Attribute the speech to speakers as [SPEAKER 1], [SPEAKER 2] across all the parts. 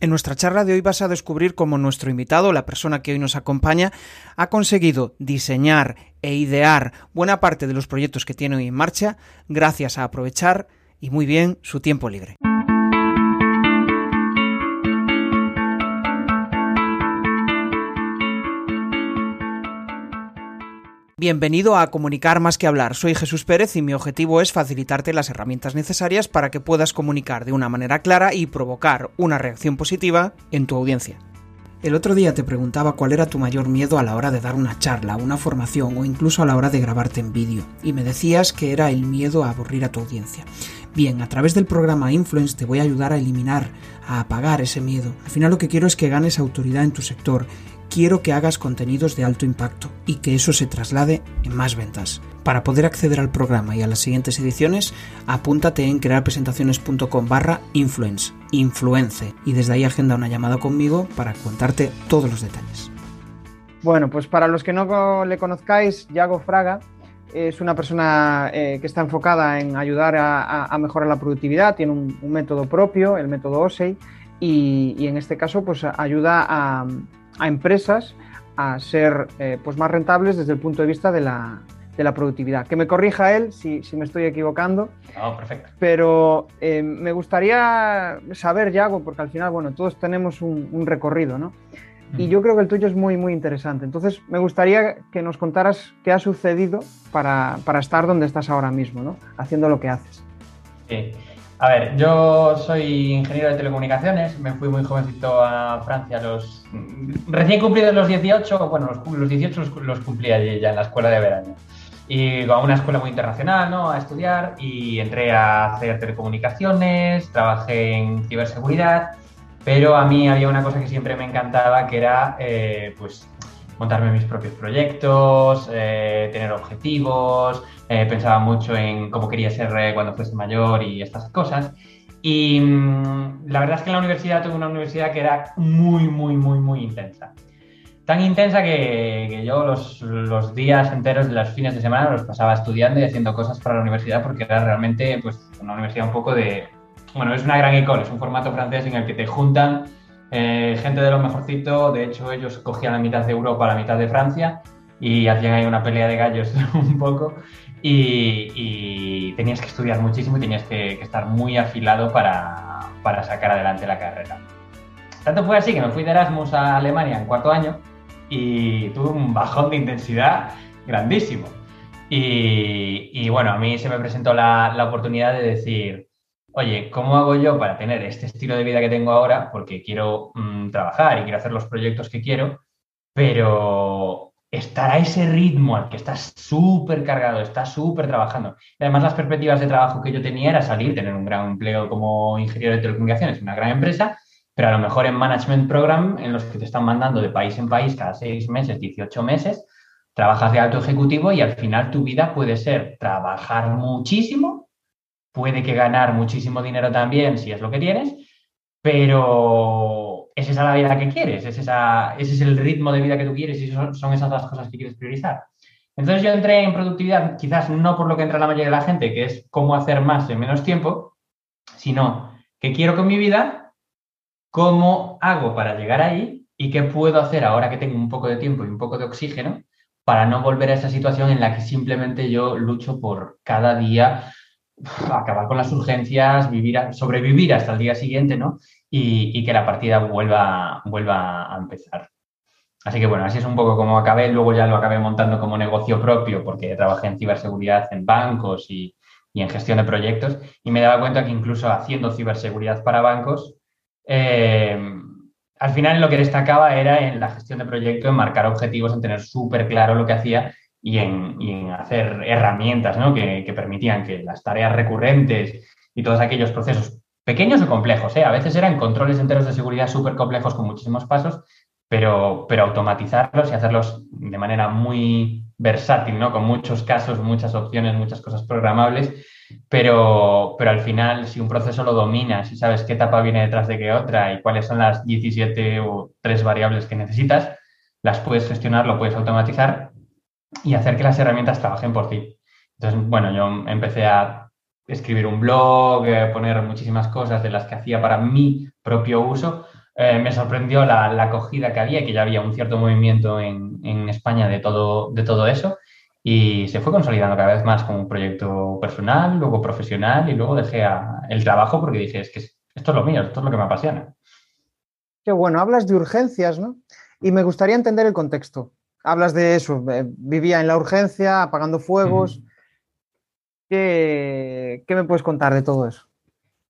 [SPEAKER 1] En nuestra charla de hoy vas a descubrir cómo nuestro invitado, la persona que hoy nos acompaña, ha conseguido diseñar e idear buena parte de los proyectos que tiene hoy en marcha gracias a aprovechar y muy bien su tiempo libre. Bienvenido a Comunicar más que hablar. Soy Jesús Pérez y mi objetivo es facilitarte las herramientas necesarias para que puedas comunicar de una manera clara y provocar una reacción positiva en tu audiencia. El otro día te preguntaba cuál era tu mayor miedo a la hora de dar una charla, una formación o incluso a la hora de grabarte en vídeo, y me decías que era el miedo a aburrir a tu audiencia. Bien, a través del programa Influence te voy a ayudar a eliminar, a apagar ese miedo. Al final lo que quiero es que ganes autoridad en tu sector, quiero que hagas contenidos de alto impacto y que eso se traslade en más ventas. Para poder acceder al programa y a las siguientes ediciones, apúntate en crearpresentaciones.com barra influence, influence, y desde ahí agenda una llamada conmigo para contarte todos los detalles. Bueno, pues para los que no le conozcáis, Yago Fraga es una persona eh, que está enfocada en ayudar a, mejorar la productividad, tiene un, método propio, el método OSEI, y, y, en este caso pues ayuda a, a empresas a ser eh, pues más rentables desde el punto de vista de la, de la productividad. Que me corrija él si, si me estoy equivocando.
[SPEAKER 2] Oh, perfecto.
[SPEAKER 1] Pero eh, me gustaría saber, Yago, porque al final, bueno, todos tenemos un, recorrido, ¿no? Y yo creo que el tuyo es muy, muy interesante. Entonces, me gustaría que nos contaras qué ha sucedido para, para estar donde estás ahora mismo, ¿no? Haciendo lo que haces.
[SPEAKER 2] Sí. A ver, yo soy ingeniero de telecomunicaciones, me fui muy jovencito a Francia, los recién cumplidos los 18, bueno, los, los 18 los, cumplí allí ya en la escuela de verano. Y a una escuela muy internacional, ¿no? A estudiar y entré a hacer telecomunicaciones, trabajé en ciberseguridad, pero a mí había una cosa que siempre me encantaba, que era, eh, pues, montarme mis propios proyectos, eh, tener objetivos, eh, pensaba mucho en cómo quería ser eh, cuando fuese mayor y estas cosas. Y mm, la verdad es que en la universidad tuve una universidad que era muy, muy, muy, muy intensa. Tan intensa que, yo los, los, días enteros de los fines de semana los pasaba estudiando y haciendo cosas para la universidad porque era realmente pues, una universidad un poco de... Bueno, es una gran école, es un formato francés en el que te juntan eh, gente de lo mejorcito, de hecho ellos cogían la mitad de Europa, la mitad de Francia y hacían ahí una pelea de gallos un poco y, tenías que estudiar muchísimo y tenías que, estar muy afilado para, para, sacar adelante la carrera. Tanto fue así que me fui de Erasmus a Alemania en cuarto año y tuve un bajón de intensidad grandísimo. Y, bueno, a mí se me presentó la, la oportunidad de decir, oye, ¿cómo hago yo para tener este estilo de vida que tengo ahora? Porque quiero mm, trabajar y quiero hacer los proyectos que quiero, pero estar a ese ritmo al que estás súper cargado, estás súper trabajando. Y además las perspectivas de trabajo que yo tenía era salir, tener un gran empleo como ingeniero de telecomunicaciones una gran empresa, pero a lo mejor en management program, en los que te están mandando de país en país cada seis meses, 18 meses, trabajas de alto ejecutivo y al final tu vida puede ser trabajar muchísimo puede que ganar muchísimo dinero también si es lo que tienes, pero ¿es esa la vida que quieres? ¿Es esa, ¿Ese es el ritmo de vida que tú quieres y son, son esas las cosas que quieres priorizar? Entonces yo entré en productividad quizás no por lo que entra la mayoría de la gente, que es cómo hacer más en menos tiempo, sino qué quiero con mi vida, cómo hago para llegar ahí y qué puedo hacer ahora que tengo un poco de tiempo y un poco de oxígeno para no volver a esa situación en la que simplemente yo lucho por cada día acabar con las urgencias, vivir sobrevivir hasta el día siguiente, ¿no? Y, que la partida vuelva, vuelva a empezar. Así que bueno, así es un poco como acabé. Luego ya lo acabé montando como negocio propio porque trabajé en ciberseguridad en bancos y, en gestión de proyectos y me daba cuenta que incluso haciendo ciberseguridad para bancos, eh, al final lo que destacaba era en la gestión de proyectos, en marcar objetivos, en tener súper claro lo que hacía y en, hacer herramientas que, permitían que las tareas recurrentes y todos aquellos procesos pequeños o complejos, ¿eh? a veces eran controles enteros de seguridad súper complejos con muchísimos pasos, pero, pero automatizarlos y hacerlos de manera muy versátil, ¿no? con muchos casos, muchas opciones, muchas cosas programables, pero, pero al final si un proceso lo dominas y sabes qué etapa viene detrás de qué otra y cuáles son las 17 o 3 variables que necesitas, las puedes gestionar, lo puedes automatizar y hacer que las herramientas trabajen por ti. Entonces, bueno, yo empecé a escribir un blog, eh, poner muchísimas cosas de las que hacía para mi propio uso, eh, me sorprendió la, la, acogida que había, que ya había un cierto movimiento en, en, España de todo, de todo eso. Y se fue consolidando cada vez más como un proyecto personal, luego profesional y luego dejé el trabajo porque dije, es que esto es lo mío, esto es lo que me apasiona.
[SPEAKER 1] Qué bueno, hablas de urgencias, ¿no? Y me gustaría entender el contexto. Hablas de eso, eh, vivía en la urgencia, apagando fuegos. ¿Qué, ¿Qué, me puedes contar de todo eso?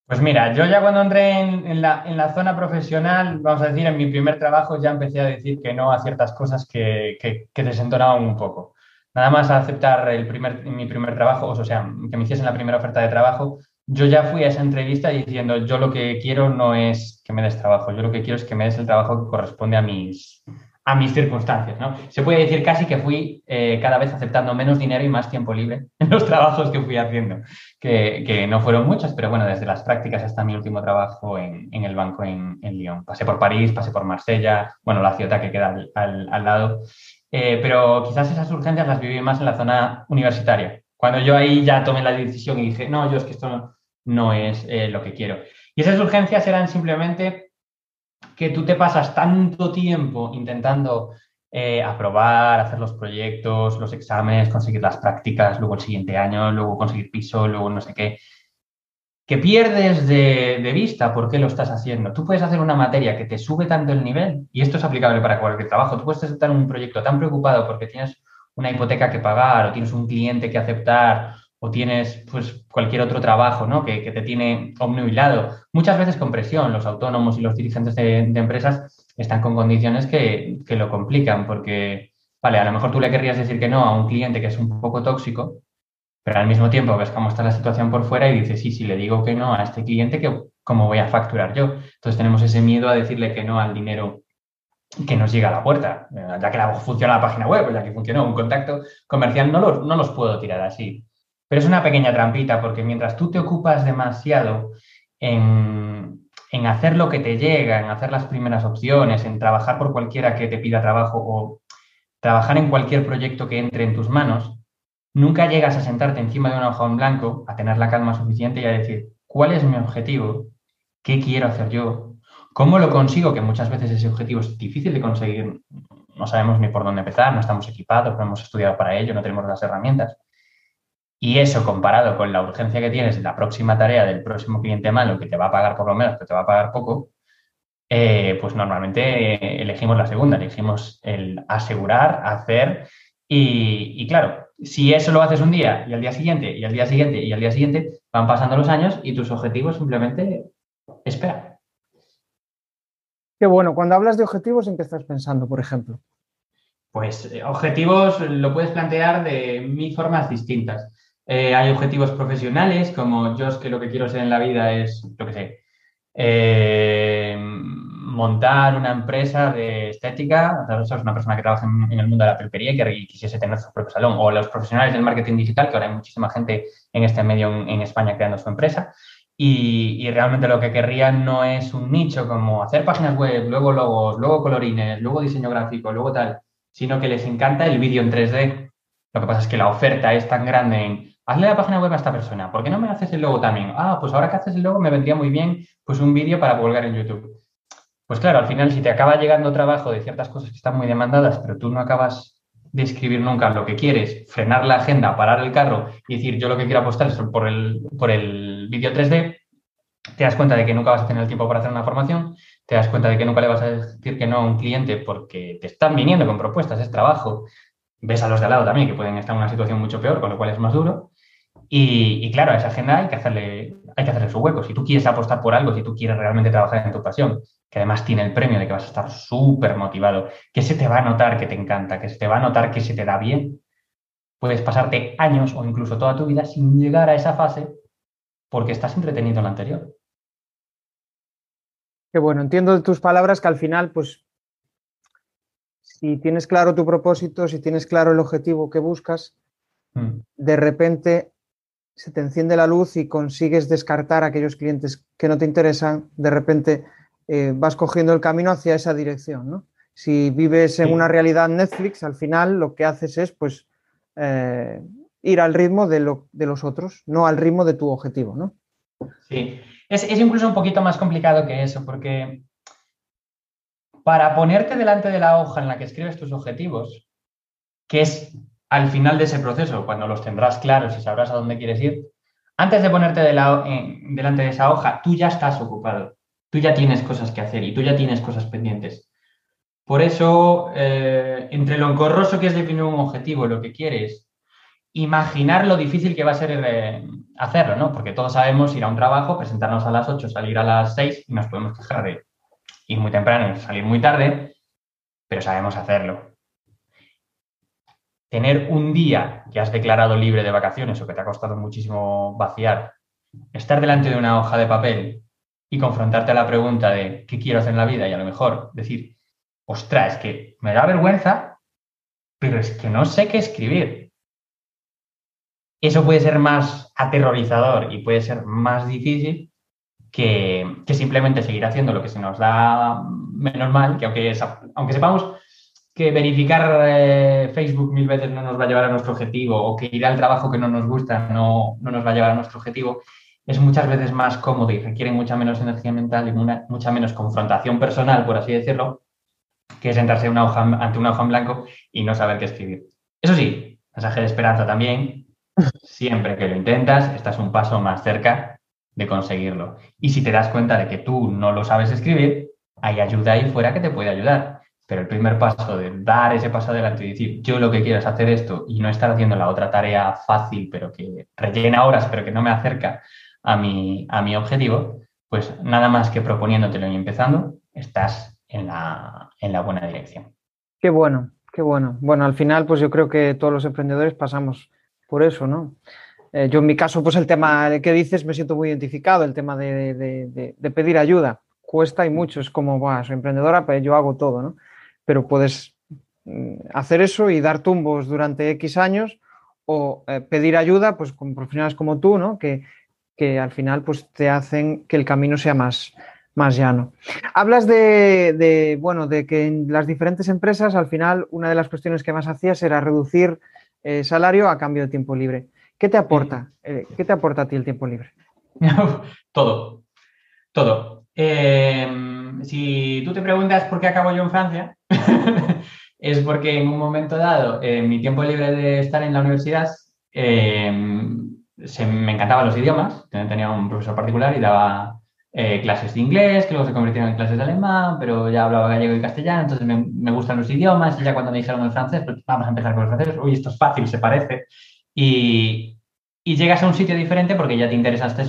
[SPEAKER 2] Pues mira, yo ya cuando entré en, la, en, la, zona profesional, vamos a decir, en mi primer trabajo ya empecé a decir que no a ciertas cosas que, que, que desentonaban un poco. Nada más aceptar el primer, mi primer trabajo, o sea, que me hiciesen la primera oferta de trabajo, yo ya fui a esa entrevista diciendo, yo lo que quiero no es que me des trabajo, yo lo que quiero es que me des el trabajo que corresponde a mis, a mis circunstancias. ¿no? Se puede decir casi que fui eh, cada vez aceptando menos dinero y más tiempo libre en los trabajos que fui haciendo, que, que no fueron muchos, pero bueno, desde las prácticas hasta mi último trabajo en, en el banco en, en, Lyon. Pasé por París, pasé por Marsella, bueno, la ciudad que queda al, al, al lado, eh, pero quizás esas urgencias las viví más en la zona universitaria. Cuando yo ahí ya tomé la decisión y dije, no, yo es que esto no, no es eh, lo que quiero. Y esas urgencias eran simplemente que tú te pasas tanto tiempo intentando eh, aprobar, hacer los proyectos, los exámenes, conseguir las prácticas, luego el siguiente año, luego conseguir piso, luego no sé qué, que pierdes de, de, vista por qué lo estás haciendo. Tú puedes hacer una materia que te sube tanto el nivel, y esto es aplicable para cualquier trabajo, tú puedes en un proyecto tan preocupado porque tienes una hipoteca que pagar o tienes un cliente que aceptar o tienes pues, cualquier otro trabajo ¿no? que, que, te tiene obnubilado. Muchas veces con presión, los autónomos y los dirigentes de, empresas están con condiciones que, que, lo complican, porque, vale, a lo mejor tú le querrías decir que no a un cliente que es un poco tóxico, pero al mismo tiempo ves cómo está la situación por fuera y dices, sí, si le digo que no a este cliente, ¿cómo voy a facturar yo? Entonces tenemos ese miedo a decirle que no al dinero que nos llega a la puerta. Ya que la, funciona la página web, ya que funcionó un contacto comercial, no los, no los puedo tirar así. Pero es una pequeña trampita porque mientras tú te ocupas demasiado en, en, hacer lo que te llega, en hacer las primeras opciones, en trabajar por cualquiera que te pida trabajo o trabajar en cualquier proyecto que entre en tus manos, nunca llegas a sentarte encima de una hoja en blanco, a tener la calma suficiente y a decir, ¿cuál es mi objetivo? ¿Qué quiero hacer yo? ¿Cómo lo consigo? Que muchas veces ese objetivo es difícil de conseguir. No sabemos ni por dónde empezar, no estamos equipados, no hemos estudiado para ello, no tenemos las herramientas. Y eso comparado con la urgencia que tienes en la próxima tarea del próximo cliente malo que te va a pagar por lo menos, que te va a pagar poco, eh, pues normalmente elegimos la segunda, elegimos el asegurar, hacer y, y, claro, si eso lo haces un día y al día siguiente y al día siguiente y al día siguiente, van pasando los años y tus objetivos simplemente esperan.
[SPEAKER 1] Qué bueno, cuando hablas de objetivos, ¿en qué estás pensando, por ejemplo?
[SPEAKER 2] Pues eh, objetivos lo puedes plantear de mil formas distintas. Eh, hay objetivos profesionales, como yo es que lo que quiero ser en la vida es, lo que sé, eh, montar una empresa de estética, o sea, una persona que trabaja en, el mundo de la peluquería y que quisiese tener su propio salón, o los profesionales del marketing digital, que ahora hay muchísima gente en este medio en, en España creando su empresa, y, y, realmente lo que querrían no es un nicho como hacer páginas web, luego logos, luego colorines, luego diseño gráfico, luego tal, sino que les encanta el vídeo en 3D. Lo que pasa es que la oferta es tan grande en hazle la página web a esta persona, ¿por qué no me haces el logo también? Ah, pues ahora que haces el logo me vendría muy bien pues un vídeo para colgar en YouTube. Pues claro, al final si te acaba llegando trabajo de ciertas cosas que están muy demandadas, pero tú no acabas de escribir nunca lo que quieres, frenar la agenda, parar el carro y decir yo lo que quiero apostar es por el, por el vídeo 3D, te das cuenta de que nunca vas a tener el tiempo para hacer una formación, te das cuenta de que nunca le vas a decir que no a un cliente porque te están viniendo con propuestas, es trabajo, ves a los de al lado también que pueden estar en una situación mucho peor, con lo cual es más duro, y, y, claro, a esa agenda hay que, hacerle, hay que hacerle su hueco. Si tú quieres apostar por algo, si tú quieres realmente trabajar en tu pasión, que además tiene el premio de que vas a estar súper motivado, que se te va a notar que te encanta, que se te va a notar que se te da bien, puedes pasarte años o incluso toda tu vida sin llegar a esa fase porque estás entretenido en la anterior.
[SPEAKER 1] Qué bueno, entiendo de tus palabras que al final, pues, si tienes claro tu propósito, si tienes claro el objetivo que buscas, mm. de repente se te enciende la luz y consigues descartar a aquellos clientes que no te interesan, de repente eh, vas cogiendo el camino hacia esa dirección. ¿no? Si vives en sí. una realidad Netflix, al final lo que haces es pues, eh, ir al ritmo de, lo, de, los otros, no al ritmo de tu objetivo. ¿no?
[SPEAKER 2] Sí, es, es, incluso un poquito más complicado que eso, porque para ponerte delante de la hoja en la que escribes tus objetivos, que es al final de ese proceso, cuando los tendrás claros y sabrás a dónde quieres ir, antes de ponerte delante de esa hoja, tú ya estás ocupado, tú ya tienes cosas que hacer y tú ya tienes cosas pendientes. Por eso, eh, entre lo engorroso que es definir un objetivo, lo que quieres, imaginar lo difícil que va a ser eh, hacerlo, ¿no? Porque todos sabemos ir a un trabajo, presentarnos a las 8, salir a las 6 y nos podemos quejar de ir muy temprano salir muy tarde, pero sabemos hacerlo. Tener un día que has declarado libre de vacaciones o que te ha costado muchísimo vaciar, estar delante de una hoja de papel y confrontarte a la pregunta de qué quiero hacer en la vida y a lo mejor decir, ostras, es que me da vergüenza, pero es que no sé qué escribir eso puede ser más aterrorizador y puede ser más difícil que, simplemente seguir haciendo lo que se nos da menos mal, que aunque, aunque sepamos que verificar eh, Facebook mil veces no nos va a llevar a nuestro objetivo o que ir al trabajo que no nos gusta no, nos va a llevar a nuestro objetivo, es muchas veces más cómodo y requiere mucha menos energía mental y mucha menos confrontación personal, por así decirlo, que sentarse ante una hoja en blanco y no saber qué escribir. Eso sí, mensaje de esperanza también, Siempre que lo intentas, estás un paso más cerca de conseguirlo. Y si te das cuenta de que tú no lo sabes escribir, hay ayuda ahí fuera que te puede ayudar. Pero el primer paso de dar ese paso adelante y decir, yo lo que quiero es hacer esto y no estar haciendo la otra tarea fácil, pero que rellena horas, pero que no me acerca a mi, a mi objetivo, pues nada más que proponiéndotelo y empezando, estás en la, en la buena dirección.
[SPEAKER 1] Qué bueno, qué bueno. Bueno, al final, pues yo creo que todos los emprendedores pasamos por eso, ¿no? Eh, yo en mi caso, pues el tema que dices me siento muy identificado, el tema de, pedir ayuda. Cuesta y mucho, es como, Buah, soy emprendedora, pero yo hago todo, ¿no? Pero puedes mm, hacer eso y dar tumbos durante X años o eh, pedir ayuda, pues con profesionales como tú, ¿no? Que, al final pues te hacen que el camino sea más, más llano. Hablas de, bueno, de que en las diferentes empresas al final una de las cuestiones que más hacías era reducir eh, salario a cambio de tiempo libre. ¿Qué te aporta? Eh, ¿Qué te aporta a ti el tiempo libre?
[SPEAKER 2] todo, todo. Em, si tú te preguntas por qué acabo yo en Francia, es porque en un momento dado, en mi tiempo libre de estar en la universidad, se, me encantaban los idiomas. Tenía un profesor particular y daba eh, clases de inglés, que luego se convirtieron en clases de alemán, pero ya hablaba gallego y castellano, entonces me, gustan los idiomas. Y ya cuando me dijeron el francés, pues vamos a empezar con el francés. Uy, esto es fácil, se parece. Y, llegas a un sitio diferente porque ya te interesaste,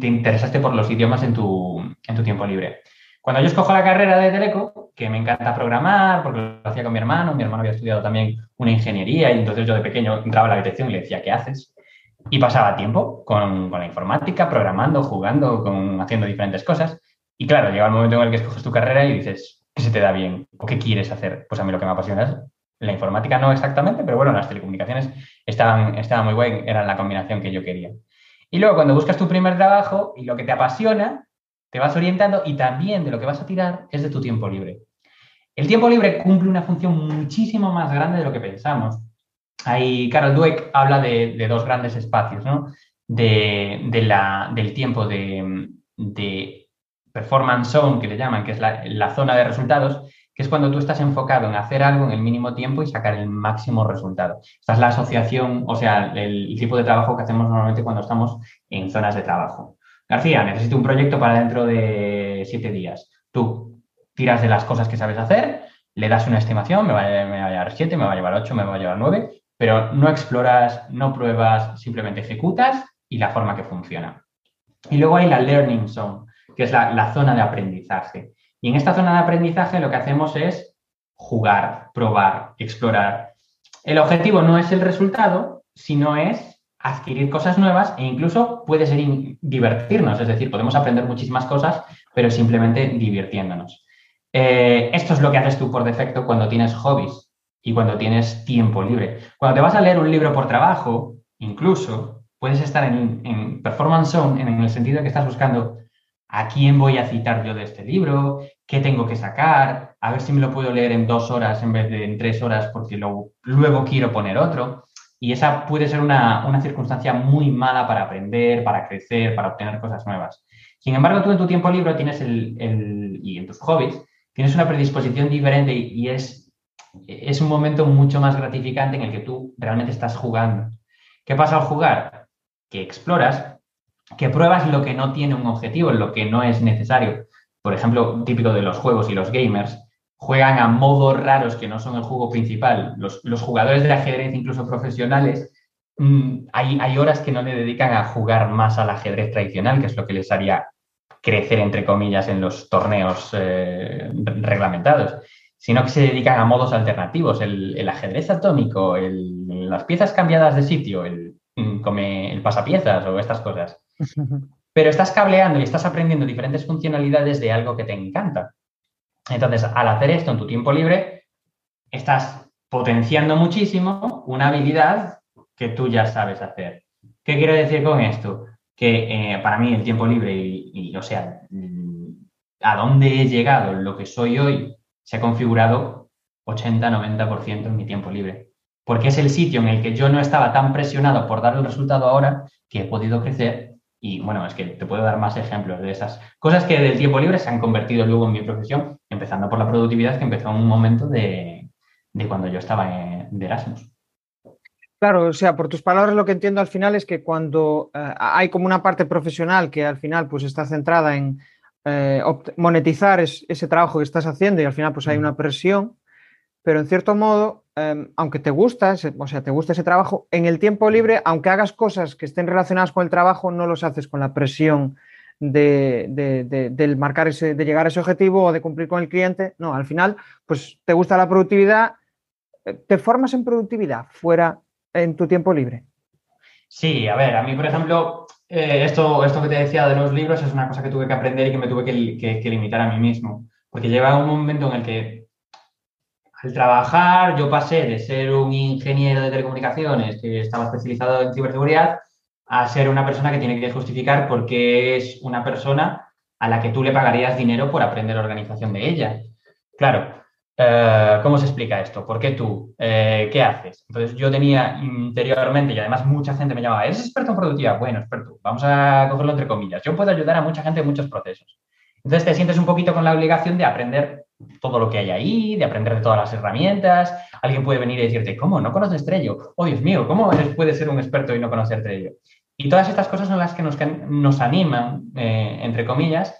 [SPEAKER 2] te interesaste por los idiomas en tu, en tu tiempo libre. Cuando yo escojo la carrera de Teleco, que me encanta programar, porque lo hacía con mi hermano, mi hermano había estudiado también una ingeniería y entonces yo de pequeño entraba a la dirección y le decía, ¿qué haces? y pasaba tiempo con, la informática, programando, jugando, con, haciendo diferentes cosas. Y claro, llega el momento en el que escoges tu carrera y dices, ¿qué se te da bien? ¿O qué quieres hacer? Pues a mí lo que me apasiona es la informática, no exactamente, pero bueno, las telecomunicaciones estaban, estaban muy buenas, eran la combinación que yo quería. Y luego cuando buscas tu primer trabajo y lo que te apasiona, te vas orientando y también de lo que vas a tirar es de tu tiempo libre. El tiempo libre cumple una función muchísimo más grande de lo que pensamos. Ahí Carol Dweck habla de, dos grandes espacios, ¿no? De, del tiempo de, performance zone, que le llaman, que es la, zona de resultados, que es cuando tú estás enfocado en hacer algo en el mínimo tiempo y sacar el máximo resultado. Esta es la asociación, o sea, el, tipo de trabajo que hacemos normalmente cuando estamos en zonas de trabajo. García, necesito un proyecto para dentro de siete días. Tú tiras de las cosas que sabes hacer, le das una estimación, me va, a llevar siete, me va a llevar ocho, me va a llevar nueve, pero no exploras, no pruebas, simplemente ejecutas y la forma que funciona. Y luego hay la learning zone, que es la, zona de aprendizaje. Y en esta zona de aprendizaje lo que hacemos es jugar, probar, explorar. El objetivo no es el resultado, sino es adquirir cosas nuevas e incluso puede ser divertirnos, es decir, podemos aprender muchísimas cosas, pero simplemente divirtiéndonos. Eh, esto es lo que haces tú por defecto cuando tienes hobbies y cuando tienes tiempo libre. Cuando te vas a leer un libro por trabajo, incluso, puedes estar en, performance zone en el sentido de que estás buscando a quién voy a citar yo de este libro, qué tengo que sacar, a ver si me lo puedo leer en dos horas en vez de en tres horas porque luego quiero poner otro. Y esa puede ser una, circunstancia muy mala para aprender, para crecer, para obtener cosas nuevas. Sin embargo, tú en tu tiempo libre tienes el, y en tus hobbies tienes una predisposición diferente y, es, es un momento mucho más gratificante en el que tú realmente estás jugando. ¿Qué pasa al jugar? Que exploras, que pruebas lo que no tiene un objetivo, lo que no es necesario. Por ejemplo, típico de los juegos y los gamers, juegan a modos raros que no son el juego principal. Los, jugadores de ajedrez, incluso profesionales, mm, hay, hay, horas que no le dedican a jugar más al ajedrez tradicional, que es lo que les haría crecer, entre comillas, en los torneos eh, reglamentados, sino que se dedican a modos alternativos, el, ajedrez atómico, las piezas cambiadas de sitio, el, mm, el pasapiezas o estas cosas. Pero estás cableando y estás aprendiendo diferentes funcionalidades de algo que te encanta. Entonces, al hacer esto en tu tiempo libre, estás potenciando muchísimo una habilidad que tú ya sabes hacer. ¿Qué quiero decir con esto? Que eh, para mí el tiempo libre y, o sea, mm, a dónde he llegado, lo que soy hoy, se ha configurado 80-90% en mi tiempo libre. Porque es el sitio en el que yo no estaba tan presionado por dar el resultado ahora que he podido crecer. Y bueno, es que te puedo dar más ejemplos de esas cosas que del tiempo libre se han convertido luego en mi profesión, empezando por la productividad que empezó en un momento de, cuando yo estaba de Erasmus.
[SPEAKER 1] Claro, o sea, por tus palabras lo que entiendo al final es que cuando eh, hay como una parte profesional que al final pues está centrada en eh, monetizar ese trabajo que estás haciendo y al final pues hay una presión, pero en cierto modo, em, aunque te gusta, o sea, te gusta ese trabajo, en el tiempo libre, aunque hagas cosas que estén relacionadas con el trabajo, no los haces con la presión de, marcar ese, de llegar a ese objetivo o de cumplir con el cliente. No, al final, pues te gusta la productividad, eh, te formas en productividad fuera en tu tiempo libre.
[SPEAKER 2] Sí, a ver, a mí, por ejemplo, eh, esto, esto que te decía de los libros es una cosa que tuve que aprender y que me tuve que, limitar a mí mismo. Porque lleva un momento en el que al trabajar yo pasé de ser un ingeniero de telecomunicaciones que estaba especializado en ciberseguridad a ser una persona que tiene que justificar porque es una persona a la que tú le pagarías dinero por aprender organización de ella. Claro, eh, ¿cómo se explica esto? ¿Por qué tú? Eh, ¿Qué haces? Entonces yo tenía interiormente, y además mucha gente me llamaba, ¿eres experto en productividad? Bueno, experto, vamos a cogerlo entre comillas. Yo puedo ayudar a mucha gente en muchos procesos. Entonces te sientes un poquito con la obligación de aprender todo lo que hay ahí, de aprender de todas las herramientas. Alguien puede venir y decirte, ¿cómo? ¿No conoces Trello? Oh, Dios mío, ¿cómo puedes ser un experto y no conocer Trello? Y todas estas cosas son las que nos, animan, eh, entre comillas,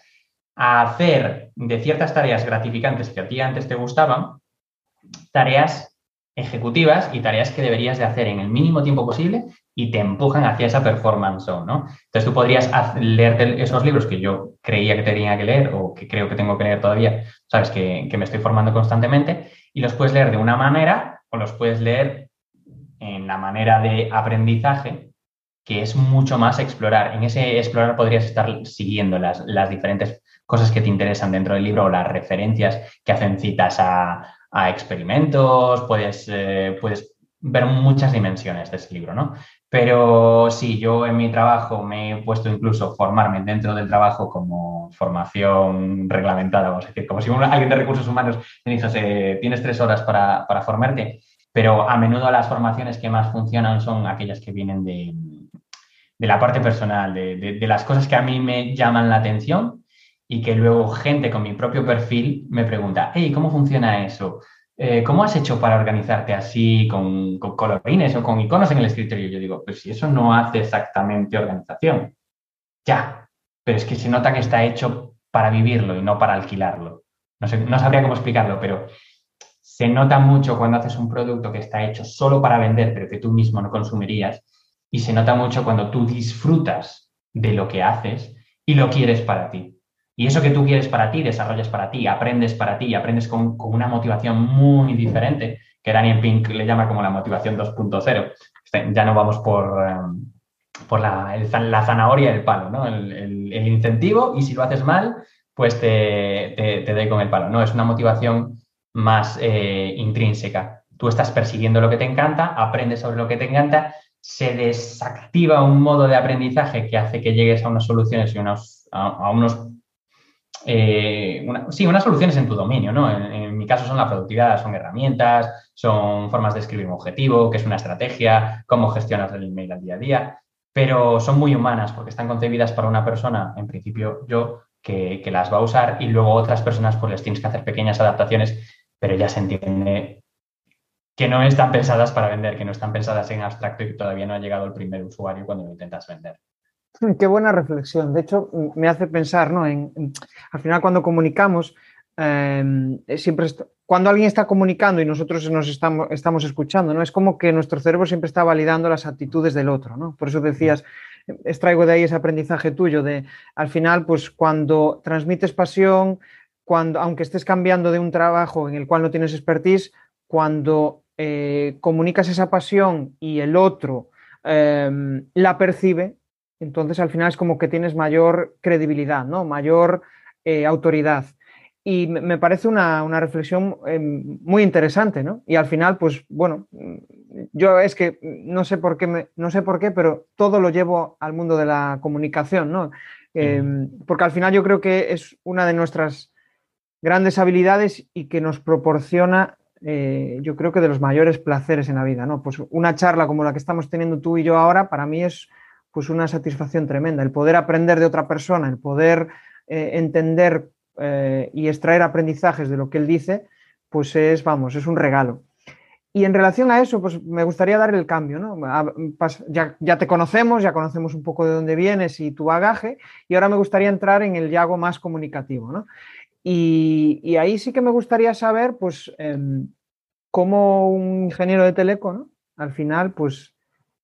[SPEAKER 2] a hacer de ciertas tareas gratificantes que a ti antes te gustaban, tareas ejecutivas y tareas que deberías de hacer en el mínimo tiempo posible y te empujan hacia esa performance zone, ¿no? Entonces tú podrías leerte esos libros que yo creía que tenía que leer o que creo que tengo que leer todavía, sabes, que, que me estoy formando constantemente y los puedes leer de una manera o los puedes leer en la manera de aprendizaje que es mucho más explorar. En ese explorar podrías estar siguiendo las, las diferentes cosas que te interesan dentro del libro o las referencias que hacen citas a, a experimentos, puedes, eh, puedes ver muchas dimensiones de ese libro, ¿no? Pero sí, yo en mi trabajo me he puesto incluso formarme dentro del trabajo como formación reglamentada, vamos a decir, como si alguien de recursos humanos me tienes tres horas para, para formarte, pero a menudo las formaciones que más funcionan son aquellas que vienen de, de la parte personal, de, de, las cosas que a mí me llaman la atención y que luego gente con mi propio perfil me pregunta, hey, ¿cómo funciona eso? Eh, ¿Cómo has hecho para organizarte así con, con, colorines o con iconos en el escritorio? Yo digo, pues si eso no hace exactamente organización. Ya, pero es que se nota que está hecho para vivirlo y no para alquilarlo. No, no sabría cómo explicarlo, pero se nota mucho cuando haces un producto que está hecho solo para vender, pero que tú mismo no consumirías y se nota mucho cuando tú disfrutas de lo que haces y lo quieres para ti. Y eso que tú quieres para ti, desarrollas para ti, aprendes para ti, aprendes con, una motivación muy diferente, que Daniel Pink le llama como la motivación 2.0. Este, ya no vamos por, em, por la, la, zanahoria y el palo, ¿no? El, incentivo y si lo haces mal, pues te, te, doy con el palo. No, es una motivación más eh, intrínseca. Tú estás persiguiendo lo que te encanta, aprendes sobre lo que te encanta se desactiva un modo de aprendizaje que hace que llegues a unas soluciones y unos, a, unos eh, sí, unas soluciones en tu dominio, ¿no? En, mi caso son la productividad, son herramientas, son formas de escribir un objetivo, que es una estrategia, cómo gestionas el email al día a día, pero son muy humanas porque están concebidas para una persona, en principio yo, que, las va a usar y luego otras personas pues les tienes que hacer pequeñas adaptaciones, pero ya se entiende que no están pensadas para vender, que no están pensadas en abstracto y que todavía no ha llegado el primer usuario cuando lo intentas vender.
[SPEAKER 1] Qué buena reflexión. De hecho, me hace pensar, ¿no? En, al final, cuando comunicamos, em, siempre cuando alguien está comunicando y nosotros nos estamos, escuchando, ¿no? Es como que nuestro cerebro siempre está validando las actitudes del otro, ¿no? Por eso decías, extraigo de ahí ese aprendizaje tuyo de, al final, pues cuando transmites pasión, cuando, aunque estés cambiando de un trabajo en el cual no tienes expertise, cuando eh, comunicas esa pasión y el otro em, la percibe, entonces al final es como que tienes mayor credibilidad, ¿no? Mayor eh, autoridad. Y me parece una, reflexión em, muy interesante, ¿no? Y al final, pues bueno, yo es que no sé por qué, no sé por qué, pero todo lo llevo al mundo de la comunicación, ¿no? Em, porque al final yo creo que es una de nuestras grandes habilidades y que nos proporciona, eh, yo creo que de los mayores placeres en la vida, ¿no? Pues una charla como la que estamos teniendo tú y yo ahora, para mí es pues una satisfacción tremenda. El poder aprender de otra persona, el poder eh, entender eh, y extraer aprendizajes de lo que él dice, pues es, vamos, es un regalo. Y en relación a eso, pues me gustaría dar el cambio, ¿no? Ya, ya, te conocemos, ya conocemos un poco de dónde vienes y tu bagaje, y ahora me gustaría entrar en el yago más comunicativo, ¿no? Y, ahí sí que me gustaría saber, pues, em, cómo un ingeniero de teleco, ¿no? Al final, pues,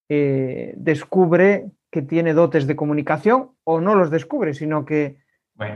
[SPEAKER 1] eh, descubre que tiene dotes de comunicación o no los descubre, sino que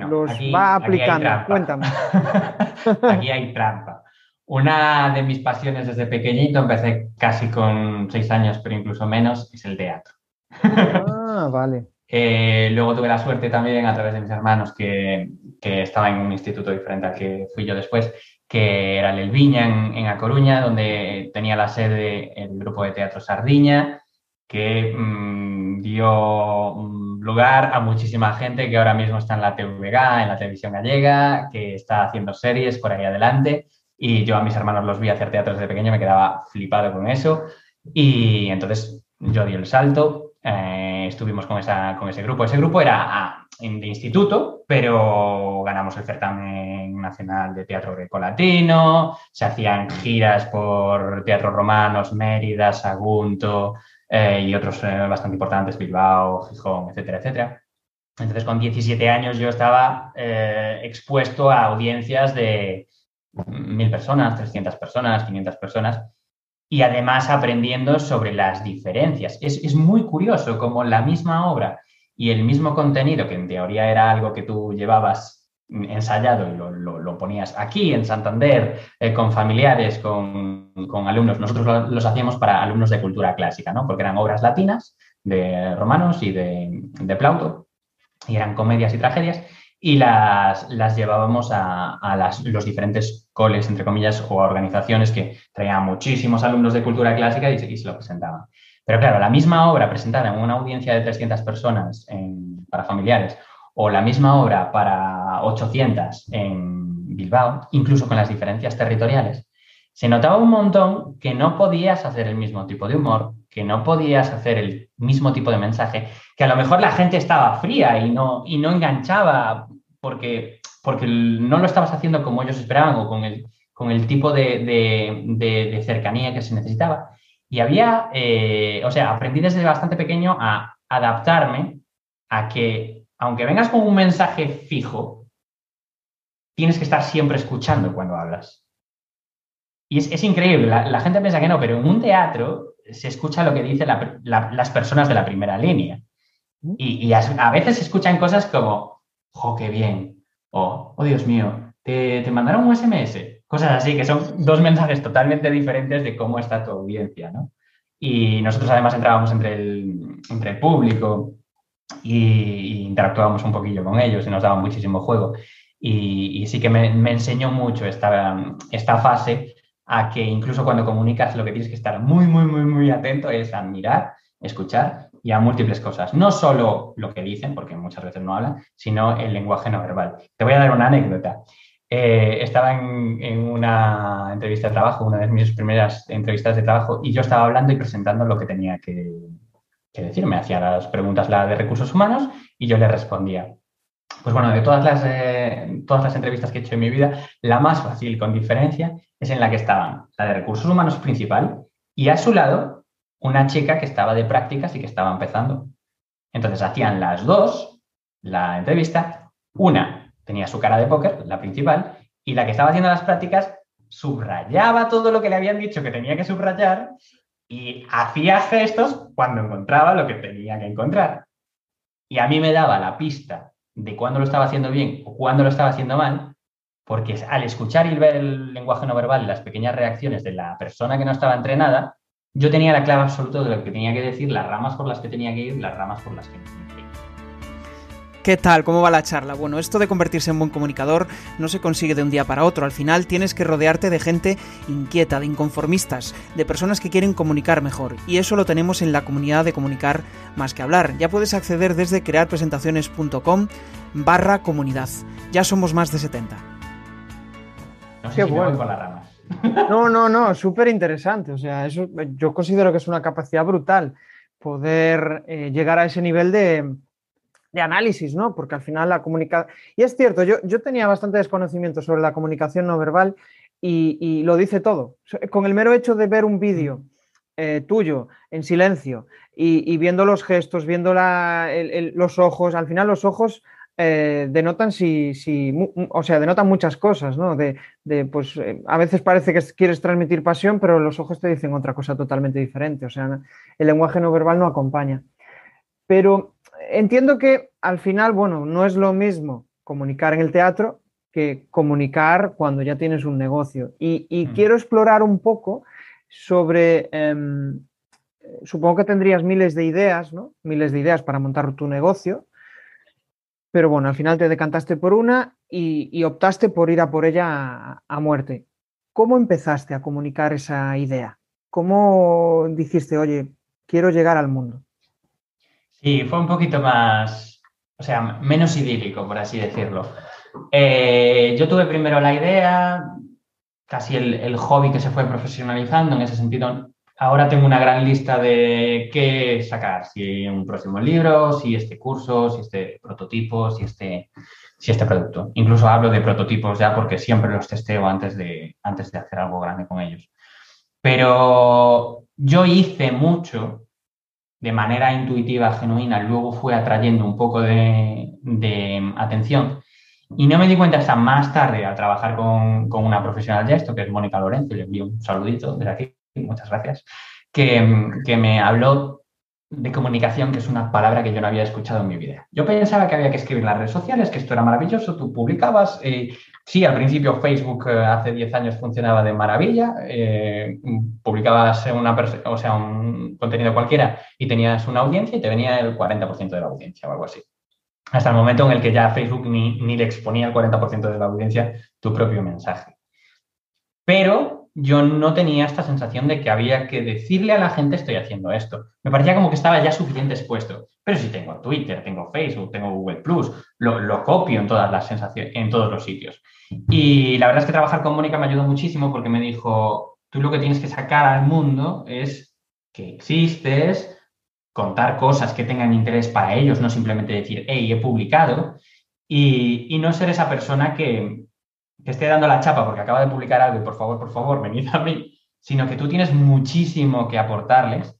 [SPEAKER 1] los va aplicando. Cuéntame.
[SPEAKER 2] aquí hay trampa. Una de mis pasiones desde pequeñito, empecé casi con seis años, pero incluso menos, es el teatro.
[SPEAKER 1] Ah, vale.
[SPEAKER 2] Eh, luego tuve la suerte también, a través de mis hermanos, que, que estaba en un instituto diferente al que fui yo después, que era el Elviña en, en A Coruña, donde tenía la sede el grupo de teatro Sardiña, que mm, dio lugar a muchísima gente que ahora mismo está en la TVG, en la televisión gallega, que está haciendo series por ahí adelante. Y yo a mis hermanos los vi hacer teatro desde pequeño, me quedaba flipado con eso. Y entonces yo di el salto, eh, estuvimos con, esa, con ese grupo. Ese grupo era ah, de instituto, pero ganamos el certamen nacional de teatro grecolatino, se hacían giras por teatros romanos, Mérida, Sagunto, eh, y otros eh, bastante importantes, Bilbao, Gijón, etcétera, etcétera. Entonces, con 17 años yo estaba eh, expuesto a audiencias de 1.000 personas, 300 personas, 500 personas, y además aprendiendo sobre las diferencias. Es, es muy curioso como la misma obra y el mismo contenido, que en teoría era algo que tú llevabas ensayado y lo, ponías aquí en Santander eh, con familiares, con, alumnos. Nosotros los hacíamos para alumnos de cultura clásica, ¿no? porque eran obras latinas de romanos y de, Plauto, y eran comedias y tragedias, y las, las llevábamos a, los diferentes coles, entre comillas, o organizaciones que traían muchísimos alumnos de cultura clásica y, se lo presentaban. Pero claro, la misma obra presentada en una audiencia de 300 personas para familiares o la misma obra para 800 en Bilbao, incluso con las diferencias territoriales, se notaba un montón que no podías hacer el mismo tipo de humor, que no podías hacer el mismo tipo de mensaje, que a lo mejor la gente estaba fría y no, y no enganchaba porque, porque no lo estabas haciendo como ellos esperaban o con el, con el tipo de, cercanía que se necesitaba. Y había, eh, o sea, aprendí desde bastante pequeño a adaptarme a que aunque vengas con un mensaje fijo, tienes que estar siempre escuchando cuando hablas. Y es, increíble, la, gente piensa que no, pero en un teatro se escucha lo que dicen las personas de la primera línea. Y, a, veces se escuchan cosas como, ¡jo, qué bien! O, ¡oh, Dios mío! ¿te, mandaron un SMS? Cosas así, que son dos mensajes totalmente diferentes de cómo está tu audiencia, ¿no? Y nosotros además entrábamos entre el, entre el público y, interactuábamos un poquillo con ellos y nos daban muchísimo juego. Y, sí que me, enseñó mucho esta, esta fase a que incluso cuando comunicas lo que tienes que estar muy, muy, muy, muy atento es a mirar, escuchar y a múltiples cosas. No solo lo que dicen, porque muchas veces no hablan, sino el lenguaje no verbal. Te voy a dar una anécdota. Eh, estaba en, en, una entrevista de trabajo, una de mis primeras entrevistas de trabajo, y yo estaba hablando y presentando lo que tenía que, que decir, me hacía las preguntas la de recursos humanos y yo le respondía. Pues bueno, de todas las, eh, todas las entrevistas que he hecho en mi vida, la más fácil, con diferencia, es en la que estaban la de recursos humanos principal y a su lado una chica que estaba de prácticas y que estaba empezando. Entonces hacían las dos la entrevista. Una tenía su cara de póker, la principal, y la que estaba haciendo las prácticas subrayaba todo lo que le habían dicho que tenía que subrayar y hacía gestos cuando encontraba lo que tenía que encontrar. Y a mí me daba la pista de cuándo lo estaba haciendo bien o cuándo lo estaba haciendo mal, porque al escuchar y ver el lenguaje no verbal y las pequeñas reacciones de la persona que no estaba entrenada, yo tenía la clave absoluta de lo que tenía que decir, las ramas por las que tenía que ir, las ramas por las que no tenía que ir.
[SPEAKER 1] ¿Qué tal? ¿Cómo va la charla? Bueno, esto de convertirse en buen comunicador no se consigue de un día para otro. Al final tienes que rodearte de gente inquieta, de inconformistas, de personas que quieren comunicar mejor. Y eso lo tenemos en la comunidad de comunicar más que hablar. Ya puedes acceder desde crearpresentaciones.com barra comunidad. Ya somos más de 70.
[SPEAKER 2] No sé Qué si bueno. con las ramas.
[SPEAKER 3] No, no, no, súper interesante. O sea, eso yo considero que es una capacidad brutal poder eh, llegar a ese nivel de de análisis, ¿no? Porque al final la comunicación... Y es cierto, yo, yo tenía bastante desconocimiento sobre la comunicación no verbal y, lo dice todo. Con el mero hecho de ver un vídeo eh, tuyo en silencio y, viendo los gestos, viendo los ojos, al final los ojos eh, denotan si, si, o sea, denotan muchas cosas, ¿no? De, pues eh, a veces parece que quieres transmitir pasión, pero los ojos te dicen otra cosa totalmente diferente. O sea, el lenguaje no verbal no acompaña. Pero entiendo que al final, bueno, no es lo mismo comunicar en el teatro que comunicar cuando ya tienes un negocio. Y, mm. quiero explorar un poco sobre, em, supongo que tendrías miles de ideas, ¿no? Miles de ideas para montar tu negocio, pero bueno, al final te decantaste por una y, optaste por ir a por ella a, muerte. ¿Cómo empezaste a comunicar esa idea? ¿Cómo dijiste, oye, quiero llegar al mundo?
[SPEAKER 2] Sí, fue un poquito más, o sea, menos idílico, por así decirlo. Eh, yo tuve primero la idea, casi el, hobby que se fue profesionalizando en ese sentido. Ahora tengo una gran lista de qué sacar, si un próximo libro, si este curso, si este prototipo, si este, si este producto. Incluso hablo de prototipos ya porque siempre los testeo antes de, antes de hacer algo grande con ellos. Pero yo hice mucho de manera intuitiva, genuina, luego fue atrayendo un poco de, atención. Y no me di cuenta hasta más tarde al trabajar con, una profesional de esto, que es Mónica Lorenzo, le envío un saludito desde aquí, muchas gracias, que, que me habló de comunicación, que es una palabra que yo no había escuchado en mi vida. Yo pensaba que había que escribir en las redes sociales, que esto era maravilloso, tú publicabas. Eh, sí, al principio Facebook eh, hace 10 años funcionaba de maravilla, eh, publicabas un contenido cualquiera y tenías una audiencia y te venía el 40% de la audiencia o algo así. Hasta el momento en el que ya Facebook ni, ni le exponía el 40% de la audiencia tu propio mensaje. Pero yo no tenía esta sensación de que había que decirle a la gente estoy haciendo esto. Me parecía como que estaba ya suficiente expuesto. Pero si tengo Twitter, tengo Facebook, tengo Google Plus, lo, copio en todas las sensaciones, en todos los sitios. Y la verdad es que trabajar con Mónica me ayudó muchísimo porque me dijo, tú lo que tienes que sacar al mundo es que existes, contar cosas que tengan interés para ellos, no simplemente decir, hey, he publicado, y no ser esa persona que, que esté dando la chapa porque acaba de publicar algo y por favor, por favor, venid a mí, sino que tú tienes muchísimo que aportarles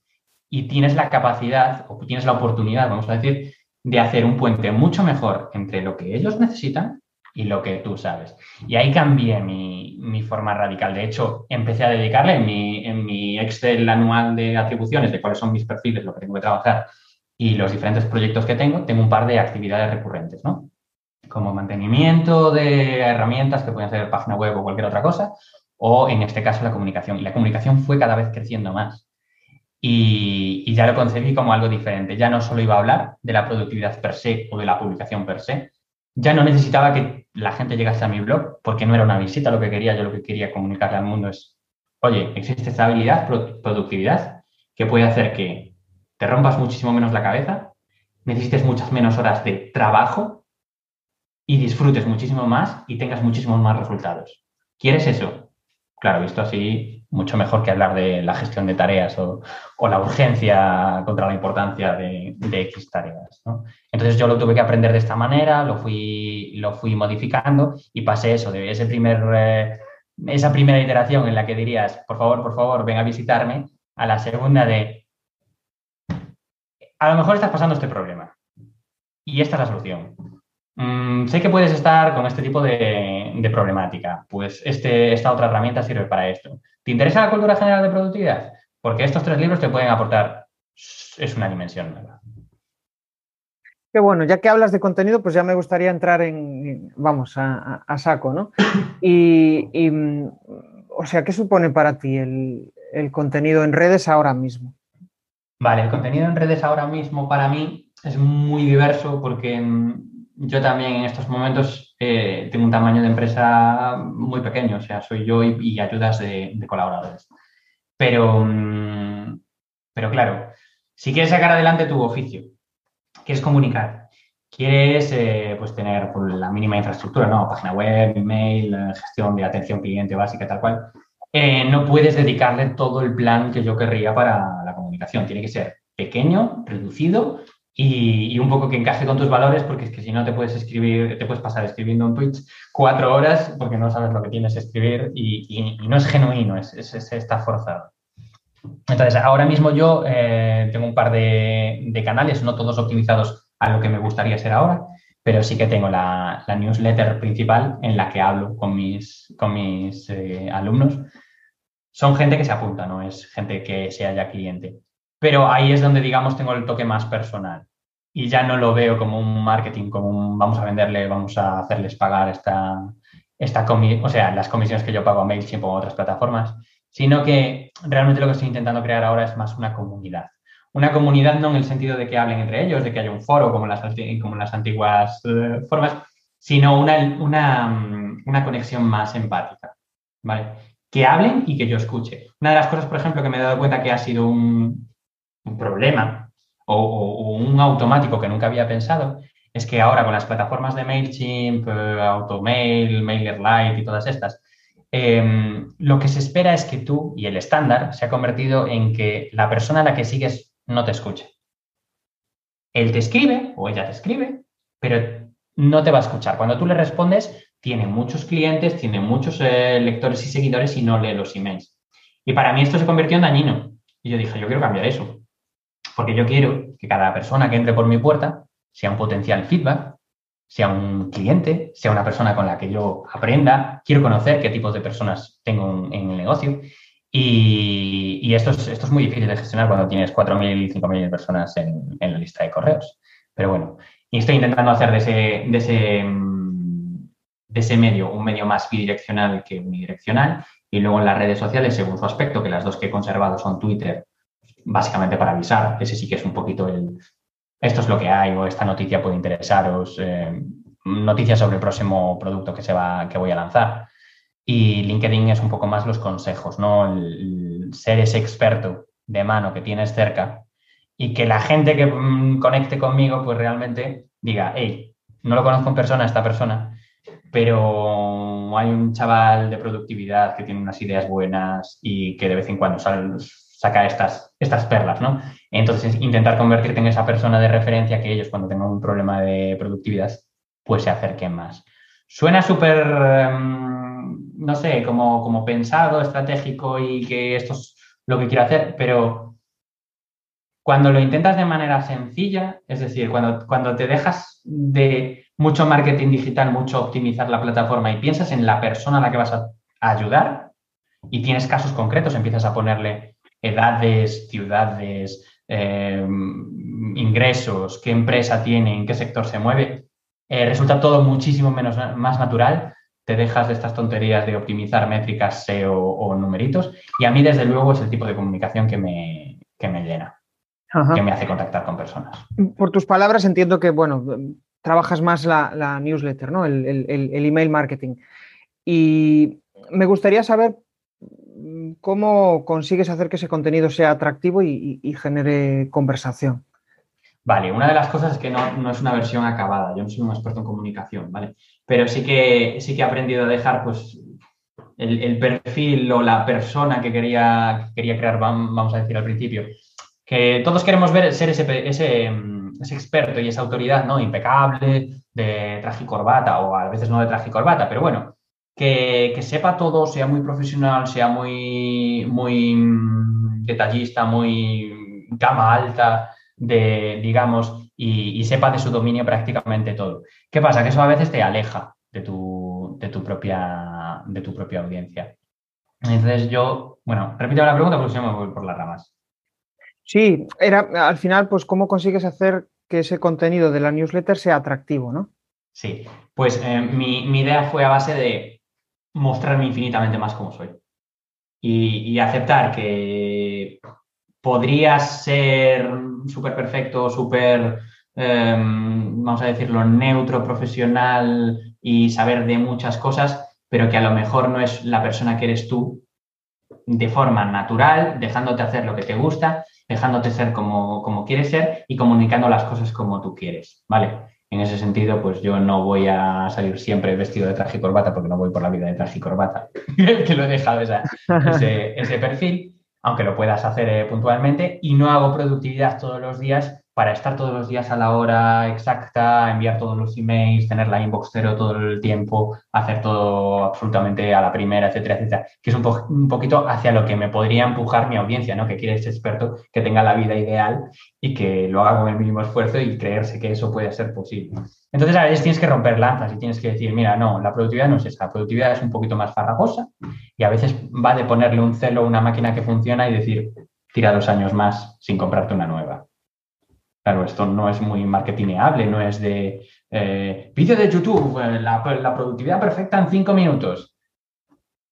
[SPEAKER 2] y tienes la capacidad o tienes la oportunidad, vamos a decir, de hacer un puente mucho mejor entre lo que ellos necesitan y lo que tú sabes. Y ahí cambié mi, forma radical. De hecho, empecé a dedicarle en mi, en mi Excel anual de atribuciones de cuáles son mis perfiles, lo que tengo que trabajar y los diferentes proyectos que tengo, tengo un par de actividades recurrentes, ¿no? Como mantenimiento de herramientas que pueden ser página web o cualquier otra cosa, o en este caso la comunicación. Y la comunicación fue cada vez creciendo más. Y, ya lo concebí como algo diferente. Ya no solo iba a hablar de la productividad per se o de la publicación per se, ya no necesitaba que la gente llegase a mi blog porque no era una visita lo que quería, yo lo que quería comunicarle al mundo es, oye, existe esta habilidad, productividad, que puede hacer que te rompas muchísimo menos la cabeza, necesites muchas menos horas de trabajo y disfrutes muchísimo más y tengas muchísimos más resultados. ¿Quieres eso? Claro, visto así, mucho mejor que hablar de la gestión de tareas o, la urgencia contra la importancia de, X tareas. Entonces yo lo tuve que aprender de esta manera, lo fui, lo fui modificando y pasé eso, de ese primer, eh, esa primera iteración en la que dirías, por favor, por favor, ven a visitarme, a la segunda de, a lo mejor estás pasando este problema y esta es la solución. Mm, sé que puedes estar con este tipo de, problemática. Pues este, esta otra herramienta sirve para esto. ¿Te interesa la cultura general de productividad? Porque estos tres libros te pueden aportar, es una dimensión nueva.
[SPEAKER 3] Qué bueno, ya que hablas de contenido, pues ya me gustaría entrar en, vamos, a, saco, ¿no? Y, mm, o sea, ¿qué supone para ti el, el contenido en redes ahora mismo?
[SPEAKER 2] Vale, el contenido en redes ahora mismo para mí es muy diverso porque mm, yo también en estos momentos eh, tengo un tamaño de empresa muy pequeño, o sea, soy yo y, ayudas de, colaboradores. Pero, mm, pero claro, si quieres sacar adelante tu oficio, quieres comunicar, quieres eh, pues tener pues, la mínima infraestructura, ¿no? Página web, email, eh, gestión de atención cliente básica, tal cual, no puedes dedicarle todo el plan que yo querría para la comunicación. Tiene que ser pequeño, reducido y, un poco que encaje con tus valores, porque es que si no te puedes escribir, te puedes pasar escribiendo un tweet cuatro horas porque no sabes lo que tienes que escribir y, no es genuino, es, está forzado. Entonces, ahora mismo yo eh, tengo un par de, canales, no todos optimizados a lo que me gustaría ser ahora, pero sí que tengo la, newsletter principal en la que hablo con mis, con mis eh, alumnos. Son gente que se apunta, no es gente que sea ya cliente pero ahí es donde, digamos, tengo el toque más personal. Y ya no lo veo como un marketing, como un vamos a venderle, vamos a hacerles pagar esta, esta o sea, las comisiones que yo pago a MailChimp o otras plataformas, sino que realmente lo que estoy intentando crear ahora es más una comunidad. Una comunidad no en el sentido de que hablen entre ellos, de que haya un foro como las, como las antiguas eh, formas, sino una, una, una conexión más empática. ¿vale? Que hablen y que yo escuche. Una de las cosas, por ejemplo, que me he dado cuenta que ha sido un, un problema o, un automático que nunca había pensado es que ahora con las plataformas de MailChimp, eh, Automail, MailerLite y todas estas, em, lo que se espera es que tú y el estándar se ha convertido en que la persona a la que sigues no te escuche. Él te escribe o ella te escribe, pero no te va a escuchar. Cuando tú le respondes, tiene muchos clientes, tiene muchos eh, lectores y seguidores y no lee los emails. Y para mí esto se convirtió en dañino. Y yo dije, yo quiero cambiar eso. Porque yo quiero que cada persona que entre por mi puerta sea un potencial feedback, sea un cliente, sea una persona con la que yo aprenda. Quiero conocer qué tipos de personas tengo en, el negocio. Y, esto, es, muy difícil de gestionar cuando tienes 4.000, 5.000 personas en, la lista de correos. Pero bueno, y estoy intentando hacer ese, de ese medio un medio más bidireccional que unidireccional. Y luego en las redes sociales, según su aspecto, que las dos que he conservado son Twitter básicamente para avisar, ese sí que es un poquito el, esto es lo que hay o esta noticia puede interesaros, eh, noticias sobre el próximo producto que, se va, que voy a lanzar. Y LinkedIn es un poco más los consejos, ¿no? Ser ese experto de mano que tienes cerca y que la gente que mm, conecte conmigo pues realmente diga, hey, no lo conozco en persona esta persona, pero hay un chaval de productividad que tiene unas ideas buenas y que de vez en cuando sale, saca estas, estas perlas, ¿no? Entonces, intentar convertirte en esa persona de referencia que ellos cuando tengan un problema de productividad, pues se acerquen más. Suena súper, em, no sé, como, como pensado, estratégico y que esto es lo que quiero hacer, pero cuando lo intentas de manera sencilla, es decir, cuando, cuando te dejas de mucho marketing digital, mucho optimizar la plataforma y piensas en la persona a la que vas a ayudar y tienes casos concretos, empiezas a ponerle edades, ciudades, eh, ingresos, qué empresa tiene, en qué sector se mueve, eh, resulta todo muchísimo menos, más natural. Te dejas de estas tonterías de optimizar métricas SEO o numeritos. Y a mí, desde luego, es el tipo de comunicación que me, me llena, que me hace contactar con personas.
[SPEAKER 3] Por tus palabras, entiendo que, bueno, trabajas más la, newsletter, ¿no? El, el email marketing. Y me gustaría saber ¿cómo consigues hacer que ese contenido sea atractivo y, genere conversación?
[SPEAKER 2] Vale, una de las cosas es que no, es una versión acabada, yo no soy un experto en comunicación, ¿vale? Pero sí que, sí que he aprendido a dejar, pues, el, perfil o la persona que quería, quería crear, vamos a decir al principio, que todos queremos ser ese, ese, ese experto y esa autoridad, ¿no? Impecable, de traje y corbata, o a veces no de traje y corbata, pero bueno, que, sepa todo, sea muy profesional, sea muy, muy mm, detallista, muy gama alta de, digamos, y, sepa de su dominio prácticamente todo. ¿Qué pasa? Que eso a veces te aleja de tu, de tu, propia, de tu propia audiencia. Entonces yo, bueno, repito la pregunta porque si no me voy por las ramas.
[SPEAKER 3] Sí, era al final, pues, ¿cómo consigues hacer que ese contenido de la newsletter sea atractivo, no?
[SPEAKER 2] Sí, pues eh, mi, mi, idea fue a base de mostrarme infinitamente más como soy. Y, aceptar que podrías ser súper perfecto, súper, em, vamos a decirlo, neutro, profesional y saber de muchas cosas, pero que a lo mejor no es la persona que eres tú de forma natural, dejándote hacer lo que te gusta, dejándote ser como, como quieres ser y comunicando las cosas como tú quieres, ¿vale? En ese sentido, pues yo no voy a salir siempre vestido de traje y corbata porque no voy por la vida de traje y corbata, que lo he dejado ese, ese, perfil, aunque lo puedas hacer eh, puntualmente, y no hago productividad todos los días para estar todos los días a la hora exacta, enviar todos los emails, tener la inbox cero todo el tiempo, hacer todo absolutamente a la primera, etcétera, etcétera, que es un, poquito hacia lo que me podría empujar mi audiencia, ¿no? Que quiere ese experto que tenga la vida ideal y que lo haga con el mínimo esfuerzo y creerse que eso puede ser posible. Entonces a veces tienes que romper lanzas y tienes que decir, mira, no, la productividad no es esa, la productividad es un poquito más farragosa y a veces va de ponerle un celo a una máquina que funciona y decir, tira dos años más sin comprarte una nueva. Claro, esto no es muy marketingable, no es de eh, vídeo de YouTube, eh, la, productividad perfecta en cinco minutos.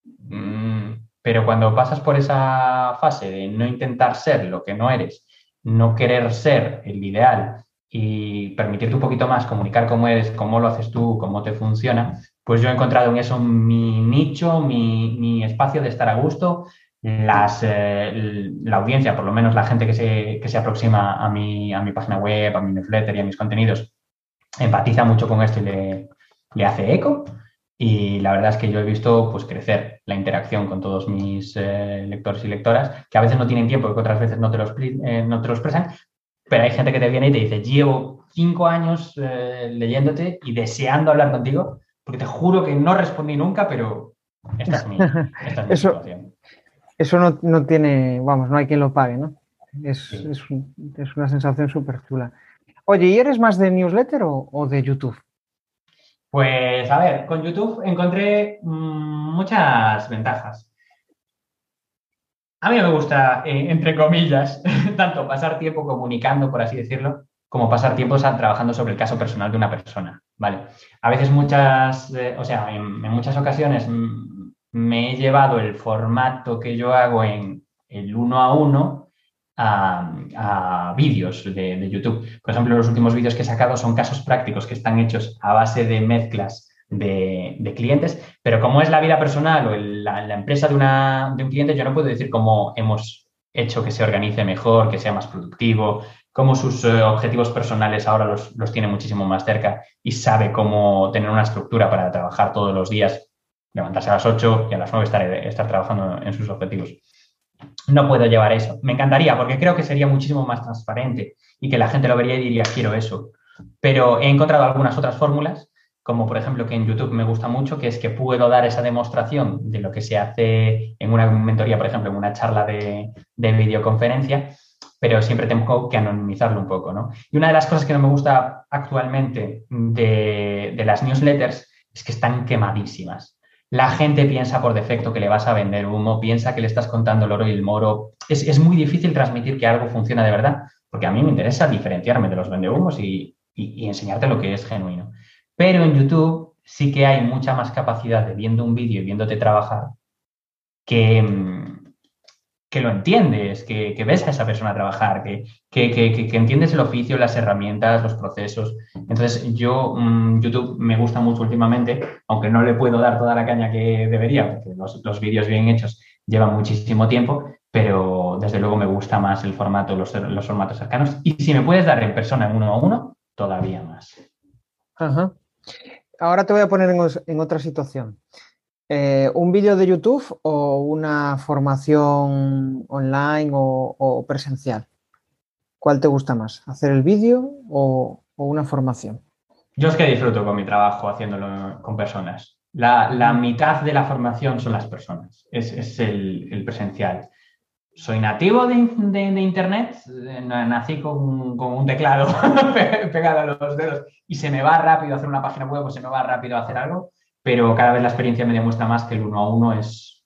[SPEAKER 2] Mm, pero cuando pasas por esa fase de no intentar ser lo que no eres, no querer ser el ideal y permitirte un poquito más comunicar cómo eres, cómo lo haces tú, cómo te funciona, pues yo he encontrado en eso mi nicho, mi, mi espacio de estar a gusto, las, eh, la audiencia, por lo menos la gente que se, que se aproxima a mi, a mi página web, a mi newsletter y a mis contenidos, empatiza mucho con esto y le, le hace eco. Y la verdad es que yo he visto pues, crecer la interacción con todos mis eh, lectores y lectoras, que a veces no tienen tiempo y que otras veces no te, lo, eh, no te lo expresan, pero hay gente que te viene y te dice, llevo cinco años leyéndote y deseando hablar contigo, porque te juro que no respondí nunca, pero esta es mi, esta es mi situación
[SPEAKER 3] eso no, tiene, vamos, no hay quien lo pague, ¿no? Es, una sensación súper chula. Oye, ¿y eres más de newsletter o, de YouTube?
[SPEAKER 2] Pues a ver, con YouTube encontré mm, muchas ventajas. A mí me gusta, eh, entre comillas, tanto pasar tiempo comunicando, por así decirlo, como pasar tiempo trabajando sobre el caso personal de una persona, ¿vale? A veces muchas, eh, o sea, en, muchas ocasiones mm, me he llevado el formato que yo hago en el uno a uno a, vídeos de, YouTube. Por ejemplo, los últimos vídeos que he sacado son casos prácticos que están hechos a base de mezclas de, clientes, pero como es la vida personal o la, empresa de, de un cliente, yo no puedo decir cómo hemos hecho que se organice mejor, que sea más productivo, cómo sus eh, objetivos personales ahora los, los, tiene muchísimo más cerca y sabe cómo tener una estructura para trabajar todos los días levantarse a las 8 y a las 9 estar, estar trabajando en sus objetivos. No puedo llevar eso. Me encantaría porque creo que sería muchísimo más transparente y que la gente lo vería y diría, quiero eso. Pero he encontrado algunas otras fórmulas, como por ejemplo que en YouTube me gusta mucho, que es que puedo dar esa demostración de lo que se hace en una mentoría, por ejemplo, en una charla de, videoconferencia, pero siempre tengo que anonimizarlo un poco, ¿no? Y una de las cosas que no me gusta actualmente de, de las newsletters es que están quemadísimas. La gente piensa por defecto que le vas a vender humo, piensa que le estás contando el oro y el moro. Es, muy difícil transmitir que algo funciona de verdad, porque a mí me interesa diferenciarme de los vendehumos y, y, y enseñarte lo que es genuino. Pero en YouTube sí que hay mucha más capacidad de viendo un vídeo y viéndote trabajar que, mm, que lo entiendes, que, ves a esa persona trabajar, que, entiendes el oficio, las herramientas, los procesos. Entonces, yo, mm, YouTube me gusta mucho últimamente, aunque no le puedo dar toda la caña que debería, porque los, vídeos bien hechos llevan muchísimo tiempo, pero desde luego me gusta más el formato, los, formatos cercanos. Y si me puedes dar en persona en uno a uno, todavía más.
[SPEAKER 3] Ahora te voy a poner en otra situación.
[SPEAKER 1] Eh, ¿un vídeo de YouTube o una formación online o, presencial? ¿Cuál te gusta más? ¿Hacer el vídeo o, una formación?
[SPEAKER 2] Yo es que disfruto con mi trabajo haciéndolo con personas. La, mitad de la formación son las personas, es, el, presencial. Soy nativo de, Internet, eh, nací con, un teclado pegado a los dedos y se me va rápido hacer una página web o se me va rápido hacer algo, pero cada vez la experiencia me demuestra más que el uno a uno es,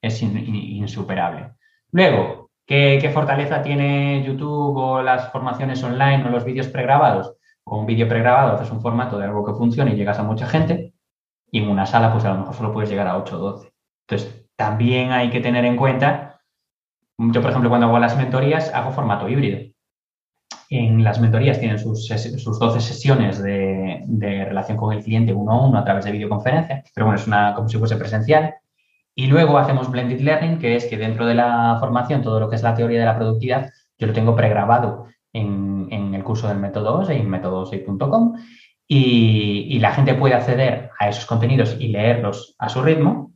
[SPEAKER 2] es insuperable. Luego, ¿qué, fortaleza tiene YouTube o las formaciones online o los vídeos pregrabados? Con un vídeo pregrabado haces un formato de algo que funcione y llegas a mucha gente y en una sala pues a lo mejor solo puedes llegar a 8 o 12. Entonces, también hay que tener en cuenta, yo por ejemplo cuando hago las mentorías hago formato híbrido. En las mentorías tienen sus, sus 12 sesiones de, relación con el cliente uno a uno a través de videoconferencia, pero bueno, es una, como si fuese presencial. Y luego hacemos blended learning, que es que dentro de la formación, todo lo que es la teoría de la productividad, yo lo tengo pregrabado en, en el curso del método OSE, en método6.com, y, la gente puede acceder a esos contenidos y leerlos a su ritmo.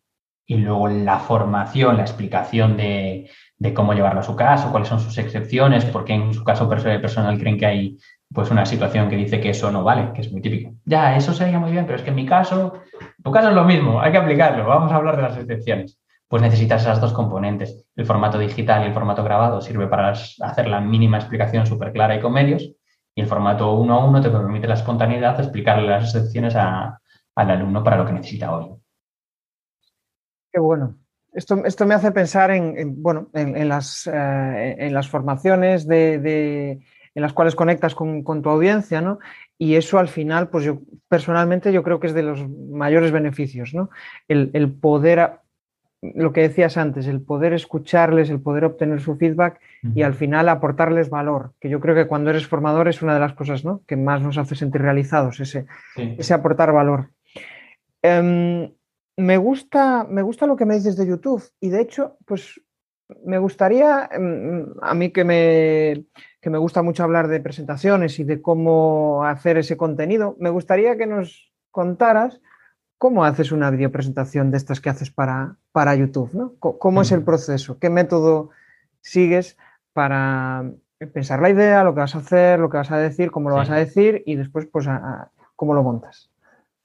[SPEAKER 2] Y luego la formación, la explicación de, cómo llevarlo a su caso, cuáles son sus excepciones, porque en su caso personal creen que hay pues una situación que dice que eso no vale, que es muy típico. Ya, eso sería muy bien, pero es que en mi caso, tu caso es lo mismo, hay que aplicarlo. Vamos a hablar de las excepciones. Pues necesitas esas dos componentes. El formato digital y el formato grabado sirve para hacer la mínima explicación súper clara y con medios y el formato uno a uno te permite la espontaneidad de explicarle las excepciones al alumno para lo que necesita hoy.
[SPEAKER 1] Qué bueno. Esto, esto me hace pensar en, bueno, en, las, eh, en las formaciones de, en las cuales conectas con, tu audiencia, ¿no? Y eso al final, pues yo personalmente yo creo que es de los mayores beneficios, ¿no? El, el poder lo que decías antes, el poder escucharles, el poder obtener su feedback y al final aportarles valor, que yo creo que cuando eres formador es una de las cosas ¿no? que más nos hace sentir realizados, ese, ese aportar valor. Em, me, gusta, me gusta lo que me dices de YouTube y de hecho, pues me gustaría, em, a mí que me, que me gusta mucho hablar de presentaciones y de cómo hacer ese contenido, me gustaría que nos contaras ¿Cómo haces una videopresentación de estas que haces para, para YouTube? ¿no? ¿Cómo es el proceso? ¿Qué método sigues para pensar la idea, lo que vas a hacer, lo que vas a decir, cómo lo vas a decir y después, pues, cómo lo montas?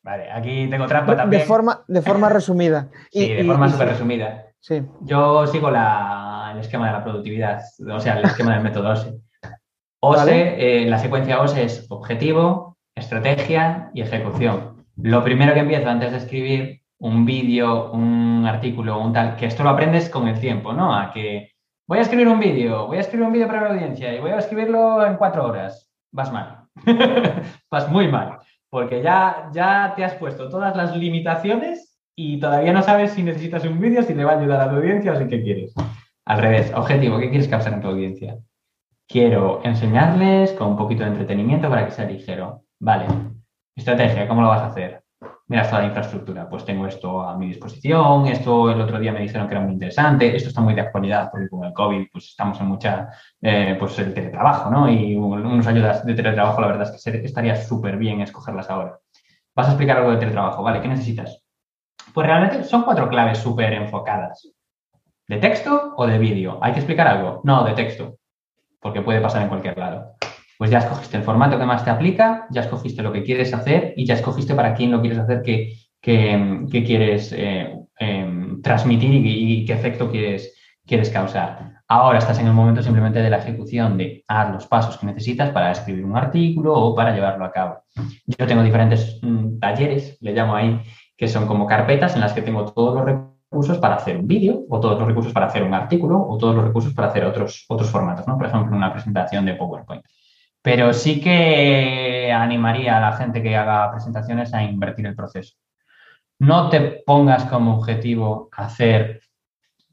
[SPEAKER 2] Vale, aquí tengo trampa también.
[SPEAKER 1] De forma, de forma resumida.
[SPEAKER 2] sí, de forma súper resumida.
[SPEAKER 1] Sí.
[SPEAKER 2] Yo sigo el esquema de la productividad, o sea, el esquema del método OSE. OSE, eh, la secuencia OSE es objetivo, estrategia y ejecución lo primero que empiezo antes de escribir un vídeo, un artículo, un tal, que esto lo aprendes con el tiempo, ¿no? A que voy a escribir un vídeo, voy a escribir un vídeo para la audiencia y voy a escribirlo en cuatro horas. Vas mal. Vas muy mal. Porque ya, ya te has puesto todas las limitaciones y todavía no sabes si necesitas un vídeo, si le va a ayudar a tu audiencia o si qué quieres. Al revés, objetivo, ¿qué quieres causar en tu audiencia? Quiero enseñarles con un poquito de entretenimiento para que sea ligero. Vale, Estrategia, ¿cómo lo vas a hacer? Mira, toda la infraestructura, pues tengo esto a mi disposición, esto el otro día me dijeron que era muy interesante, esto está muy de actualidad porque con el COVID pues estamos en mucha, eh, pues el teletrabajo, ¿no? Y unas ayudas de teletrabajo, la verdad es que estaría súper bien escogerlas ahora. Vas a explicar algo de teletrabajo, ¿vale? ¿Qué necesitas? Pues realmente son cuatro claves súper enfocadas. ¿De texto o de vídeo? ¿Hay que explicar algo? No, de texto, porque puede pasar en cualquier lado pues ya escogiste el formato que más te aplica, ya escogiste lo que quieres hacer y ya escogiste para quién lo quieres hacer, qué, quieres eh, em, transmitir y, qué efecto quieres, quieres causar. Ahora estás en el momento simplemente de la ejecución de haz los pasos que necesitas para escribir un artículo o para llevarlo a cabo. Yo tengo diferentes mm, talleres, le llamo ahí, que son como carpetas en las que tengo todos los recursos para hacer un vídeo o todos los recursos para hacer un artículo o todos los recursos para hacer otros, otros formatos, ¿no? Por ejemplo, una presentación de PowerPoint. Pero sí que animaría a la gente que haga presentaciones a invertir el proceso. No te pongas como objetivo hacer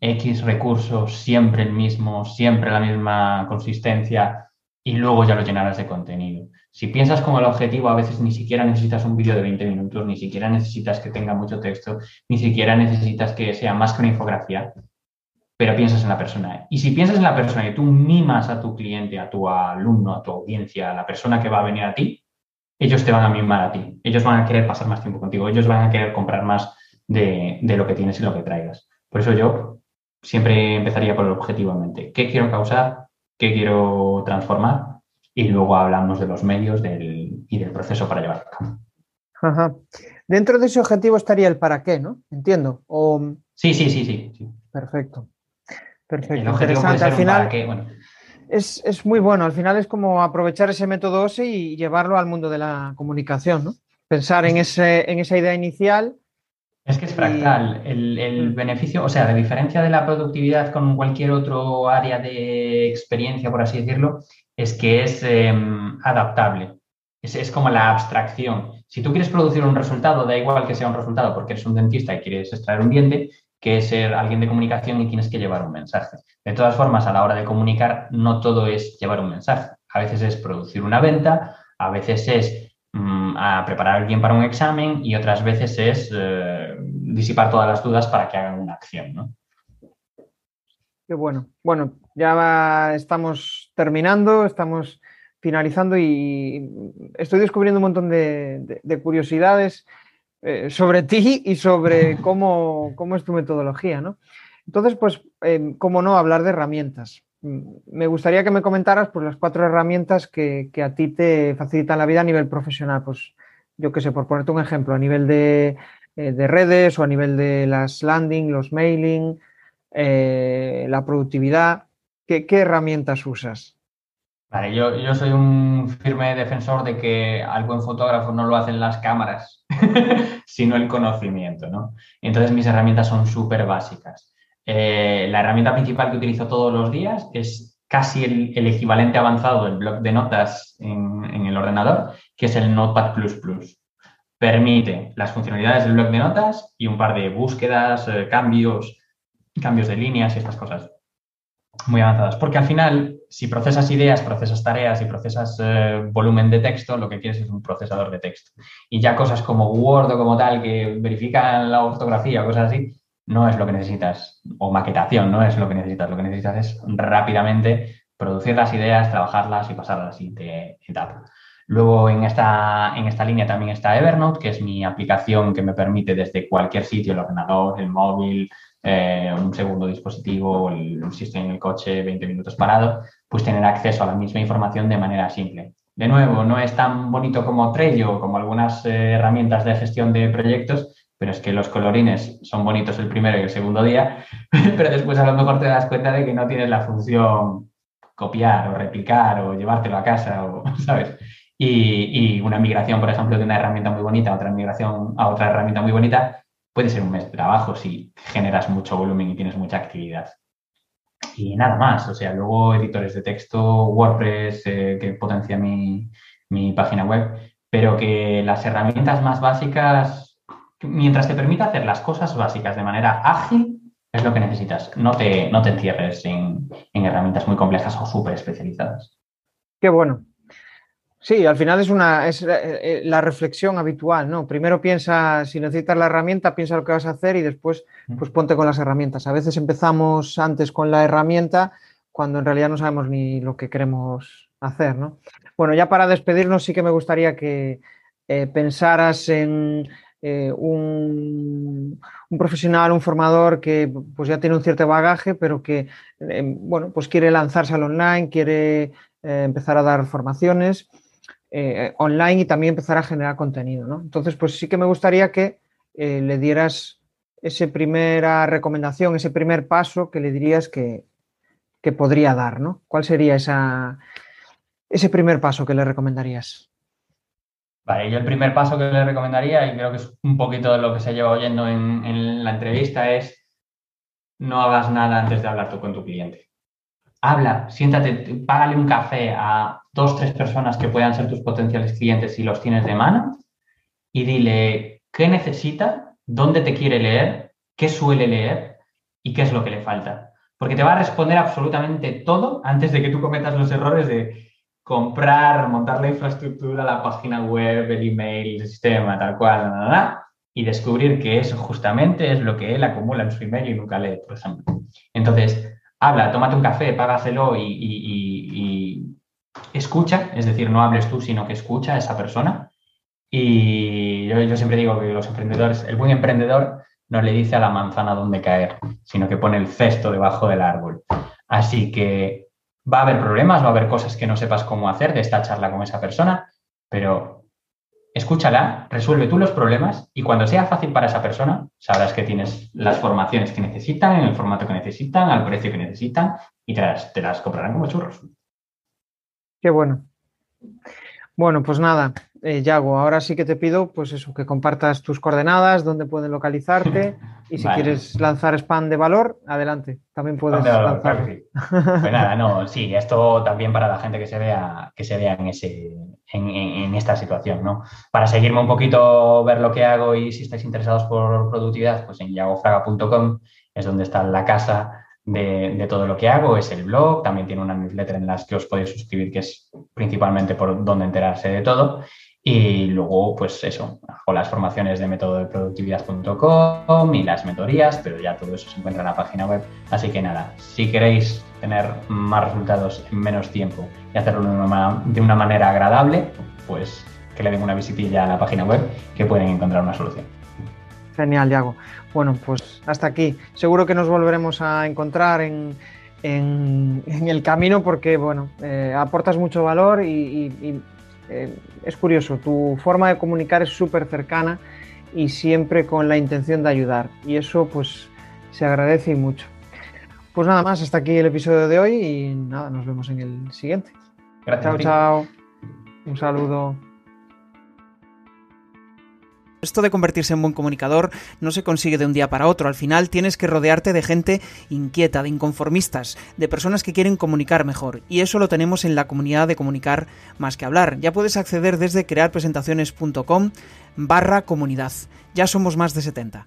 [SPEAKER 2] X recursos, siempre el mismo, siempre la misma consistencia y luego ya lo llenarás de contenido. Si piensas como el objetivo, a veces ni siquiera necesitas un vídeo de 20 minutos, ni siquiera necesitas que tenga mucho texto, ni siquiera necesitas que sea más que una infografía pero piensas en la persona. Y si piensas en la persona y tú mimas a tu cliente, a tu alumno, a tu audiencia, a la persona que va a venir a ti, ellos te van a mimar a ti. Ellos van a querer pasar más tiempo contigo, ellos van a querer comprar más de, lo que tienes y lo que traigas. Por eso yo siempre empezaría por el objetivo en mente. ¿Qué quiero causar? ¿Qué quiero transformar? Y luego hablamos de los medios y del proceso para llevarlo a cabo.
[SPEAKER 1] Ajá. Dentro de ese objetivo estaría el para qué, ¿no? Entiendo.
[SPEAKER 2] Sí, sí, sí, sí,
[SPEAKER 1] Perfecto. Perfecto. Interesante. Al final, es, muy bueno. Al final es como aprovechar ese método OSE y llevarlo al mundo de la comunicación, ¿no? Pensar en, ese, en esa idea inicial.
[SPEAKER 2] Es que es fractal. El, mm. beneficio, o sea, de diferencia de la productividad con cualquier otro área de experiencia, por así decirlo, es que es em, adaptable. Es, es, como la abstracción. Si tú quieres producir un resultado, da igual que sea un resultado porque eres un dentista y quieres extraer un diente, que ser alguien de comunicación y tienes que llevar un mensaje. De todas formas, a la hora de comunicar, no todo es llevar un mensaje. A veces es producir una venta, a veces es mm, preparar a alguien para un examen y otras veces es eh, disipar todas las dudas para que hagan una acción. ¿no?
[SPEAKER 1] Qué bueno. Bueno, ya estamos terminando, estamos finalizando y estoy descubriendo un montón de curiosidades eh, sobre ti y sobre cómo, es tu metodología, ¿no? Entonces, pues, eh, cómo no hablar de herramientas. Mm, me gustaría que me comentaras pues, las cuatro herramientas que, a ti te facilitan la vida a nivel profesional. Pues, yo qué sé, por ponerte un ejemplo, a nivel de, eh, redes o a nivel de las landing, los mailing, la productividad. ¿Qué herramientas usas?
[SPEAKER 2] Vale, yo, yo, soy un firme defensor de que al buen fotógrafo no lo hacen las cámaras, sino el conocimiento, ¿no? Entonces mis herramientas son súper básicas. Eh, la herramienta principal que utilizo todos los días es casi el, equivalente avanzado del blog de notas en, el ordenador, que es el Notepad++. Permite las funcionalidades del blog de notas y un par de búsquedas, eh, cambios, cambios de líneas y estas cosas muy avanzadas. Porque al final, si procesas ideas, procesas tareas y procesas eh, volumen de texto, lo que quieres es un procesador de texto. Y ya cosas como Word o como tal, que verifican la ortografía o cosas así, no es lo que necesitas. O maquetación, no es lo que necesitas. Lo que necesitas es rápidamente producir las ideas, trabajarlas y pasar a la siguiente etapa. Luego en esta, en esta línea también está Evernote, que es mi aplicación que me permite desde cualquier sitio, el ordenador, el móvil, eh, un segundo dispositivo, el, si estoy en el coche 20 minutos parado, pues tener acceso a la misma información de manera simple. De nuevo, no es tan bonito como Trello, como algunas eh, herramientas de gestión de proyectos, pero es que los colorines son bonitos el primero y el segundo día, pero después a lo mejor te das cuenta de que no tienes la función copiar o replicar o llevártelo a casa, o, ¿sabes? Y, y, una migración, por ejemplo, de una herramienta muy bonita a otra migración a otra herramienta muy bonita, puede ser un mes de trabajo si generas mucho volumen y tienes mucha actividad. Y nada más, o sea, luego editores de texto, WordPress eh, que potencia mi, página web, pero que las herramientas más básicas, mientras te permita hacer las cosas básicas de manera ágil, es lo que necesitas. No te, no te encierres en, en herramientas muy complejas o súper especializadas.
[SPEAKER 1] Qué bueno, Sí, al final es una es eh, eh, la reflexión habitual, ¿no? Primero piensa, si necesitas la herramienta, piensa lo que vas a hacer y después pues ponte con las herramientas. A veces empezamos antes con la herramienta cuando en realidad no sabemos ni lo que queremos hacer, ¿no? Bueno, ya para despedirnos sí que me gustaría que eh, pensaras en un, un, profesional, un formador que pues ya tiene un cierto bagaje, pero que bueno, pues quiere lanzarse al online, quiere empezar a dar formaciones eh, online y también empezar a generar contenido. ¿no? Entonces, pues sí que me gustaría que eh, le dieras esa primera recomendación, ese primer paso que le dirías que, podría dar, ¿no? ¿Cuál sería esa, ese primer paso que le recomendarías?
[SPEAKER 2] Vale, yo el primer paso que le recomendaría, y creo que es un poquito de lo que se lleva oyendo en, en la entrevista, es no hagas nada antes de hablar tú con tu cliente habla, siéntate, págale un café a dos, tres personas que puedan ser tus potenciales clientes si los tienes de mano y dile qué necesita, dónde te quiere leer, qué suele leer y qué es lo que le falta. Porque te va a responder absolutamente todo antes de que tú cometas los errores de comprar, montar la infraestructura, la página web, el email, el sistema, tal cual, y descubrir que eso justamente es lo que él acumula en su email y nunca lee, por ejemplo. Entonces, habla, tómate un café, págaselo y, escucha, es decir, no hables tú, sino que escucha a esa persona. Y yo, siempre digo que los emprendedores, el buen emprendedor no le dice a la manzana dónde caer, sino que pone el cesto debajo del árbol. Así que va a haber problemas, va a haber cosas que no sepas cómo hacer de esta charla con esa persona, pero escúchala, resuelve tú los problemas y cuando sea fácil para esa persona, sabrás que tienes las formaciones que necesitan, en el formato que necesitan, al precio que necesitan y te las, te las comprarán como churros.
[SPEAKER 1] Qué bueno. Bueno, pues nada, eh, Yago, ahora sí que te pido, pues eso, que compartas tus coordenadas, dónde pueden localizarte y si quieres lanzar spam de valor, adelante, también puedes lanzar.
[SPEAKER 2] Pues nada, no, sí, esto también para la gente que se vea, que se vea en ese, en, esta situación, ¿no? Para seguirme un poquito, ver lo que hago y si estáis interesados por productividad, pues en yagofraga.com es donde está la casa de, todo lo que hago, es el blog, también tiene una newsletter en las que os podéis suscribir, que es principalmente por donde enterarse de todo. Y luego, pues eso, hago las formaciones de método de productividad.com y las mentorías, pero ya todo eso se encuentra en la página web. Así que nada, si queréis tener más resultados en menos tiempo y hacerlo de una, de una manera agradable, pues que le den una visitilla a la página web que pueden encontrar una solución.
[SPEAKER 1] Genial, Yago. Bueno, pues hasta aquí. Seguro que nos volveremos a encontrar en, el camino porque, bueno, eh, aportas mucho valor y, eh, es curioso. Tu forma de comunicar es súper cercana y siempre con la intención de ayudar. Y eso, pues, se agradece y mucho. Pues nada más, hasta aquí el episodio de hoy y nada, nos vemos en el siguiente.
[SPEAKER 2] Gracias.
[SPEAKER 1] Chao, chao. Un saludo.
[SPEAKER 4] Esto de convertirse en buen comunicador no se consigue de un día para otro. Al final tienes que rodearte de gente inquieta, de inconformistas, de personas que quieren comunicar mejor. Y eso lo tenemos en la comunidad de comunicar más que hablar. Ya puedes acceder desde crearpresentaciones.com barra comunidad. Ya somos más de 70.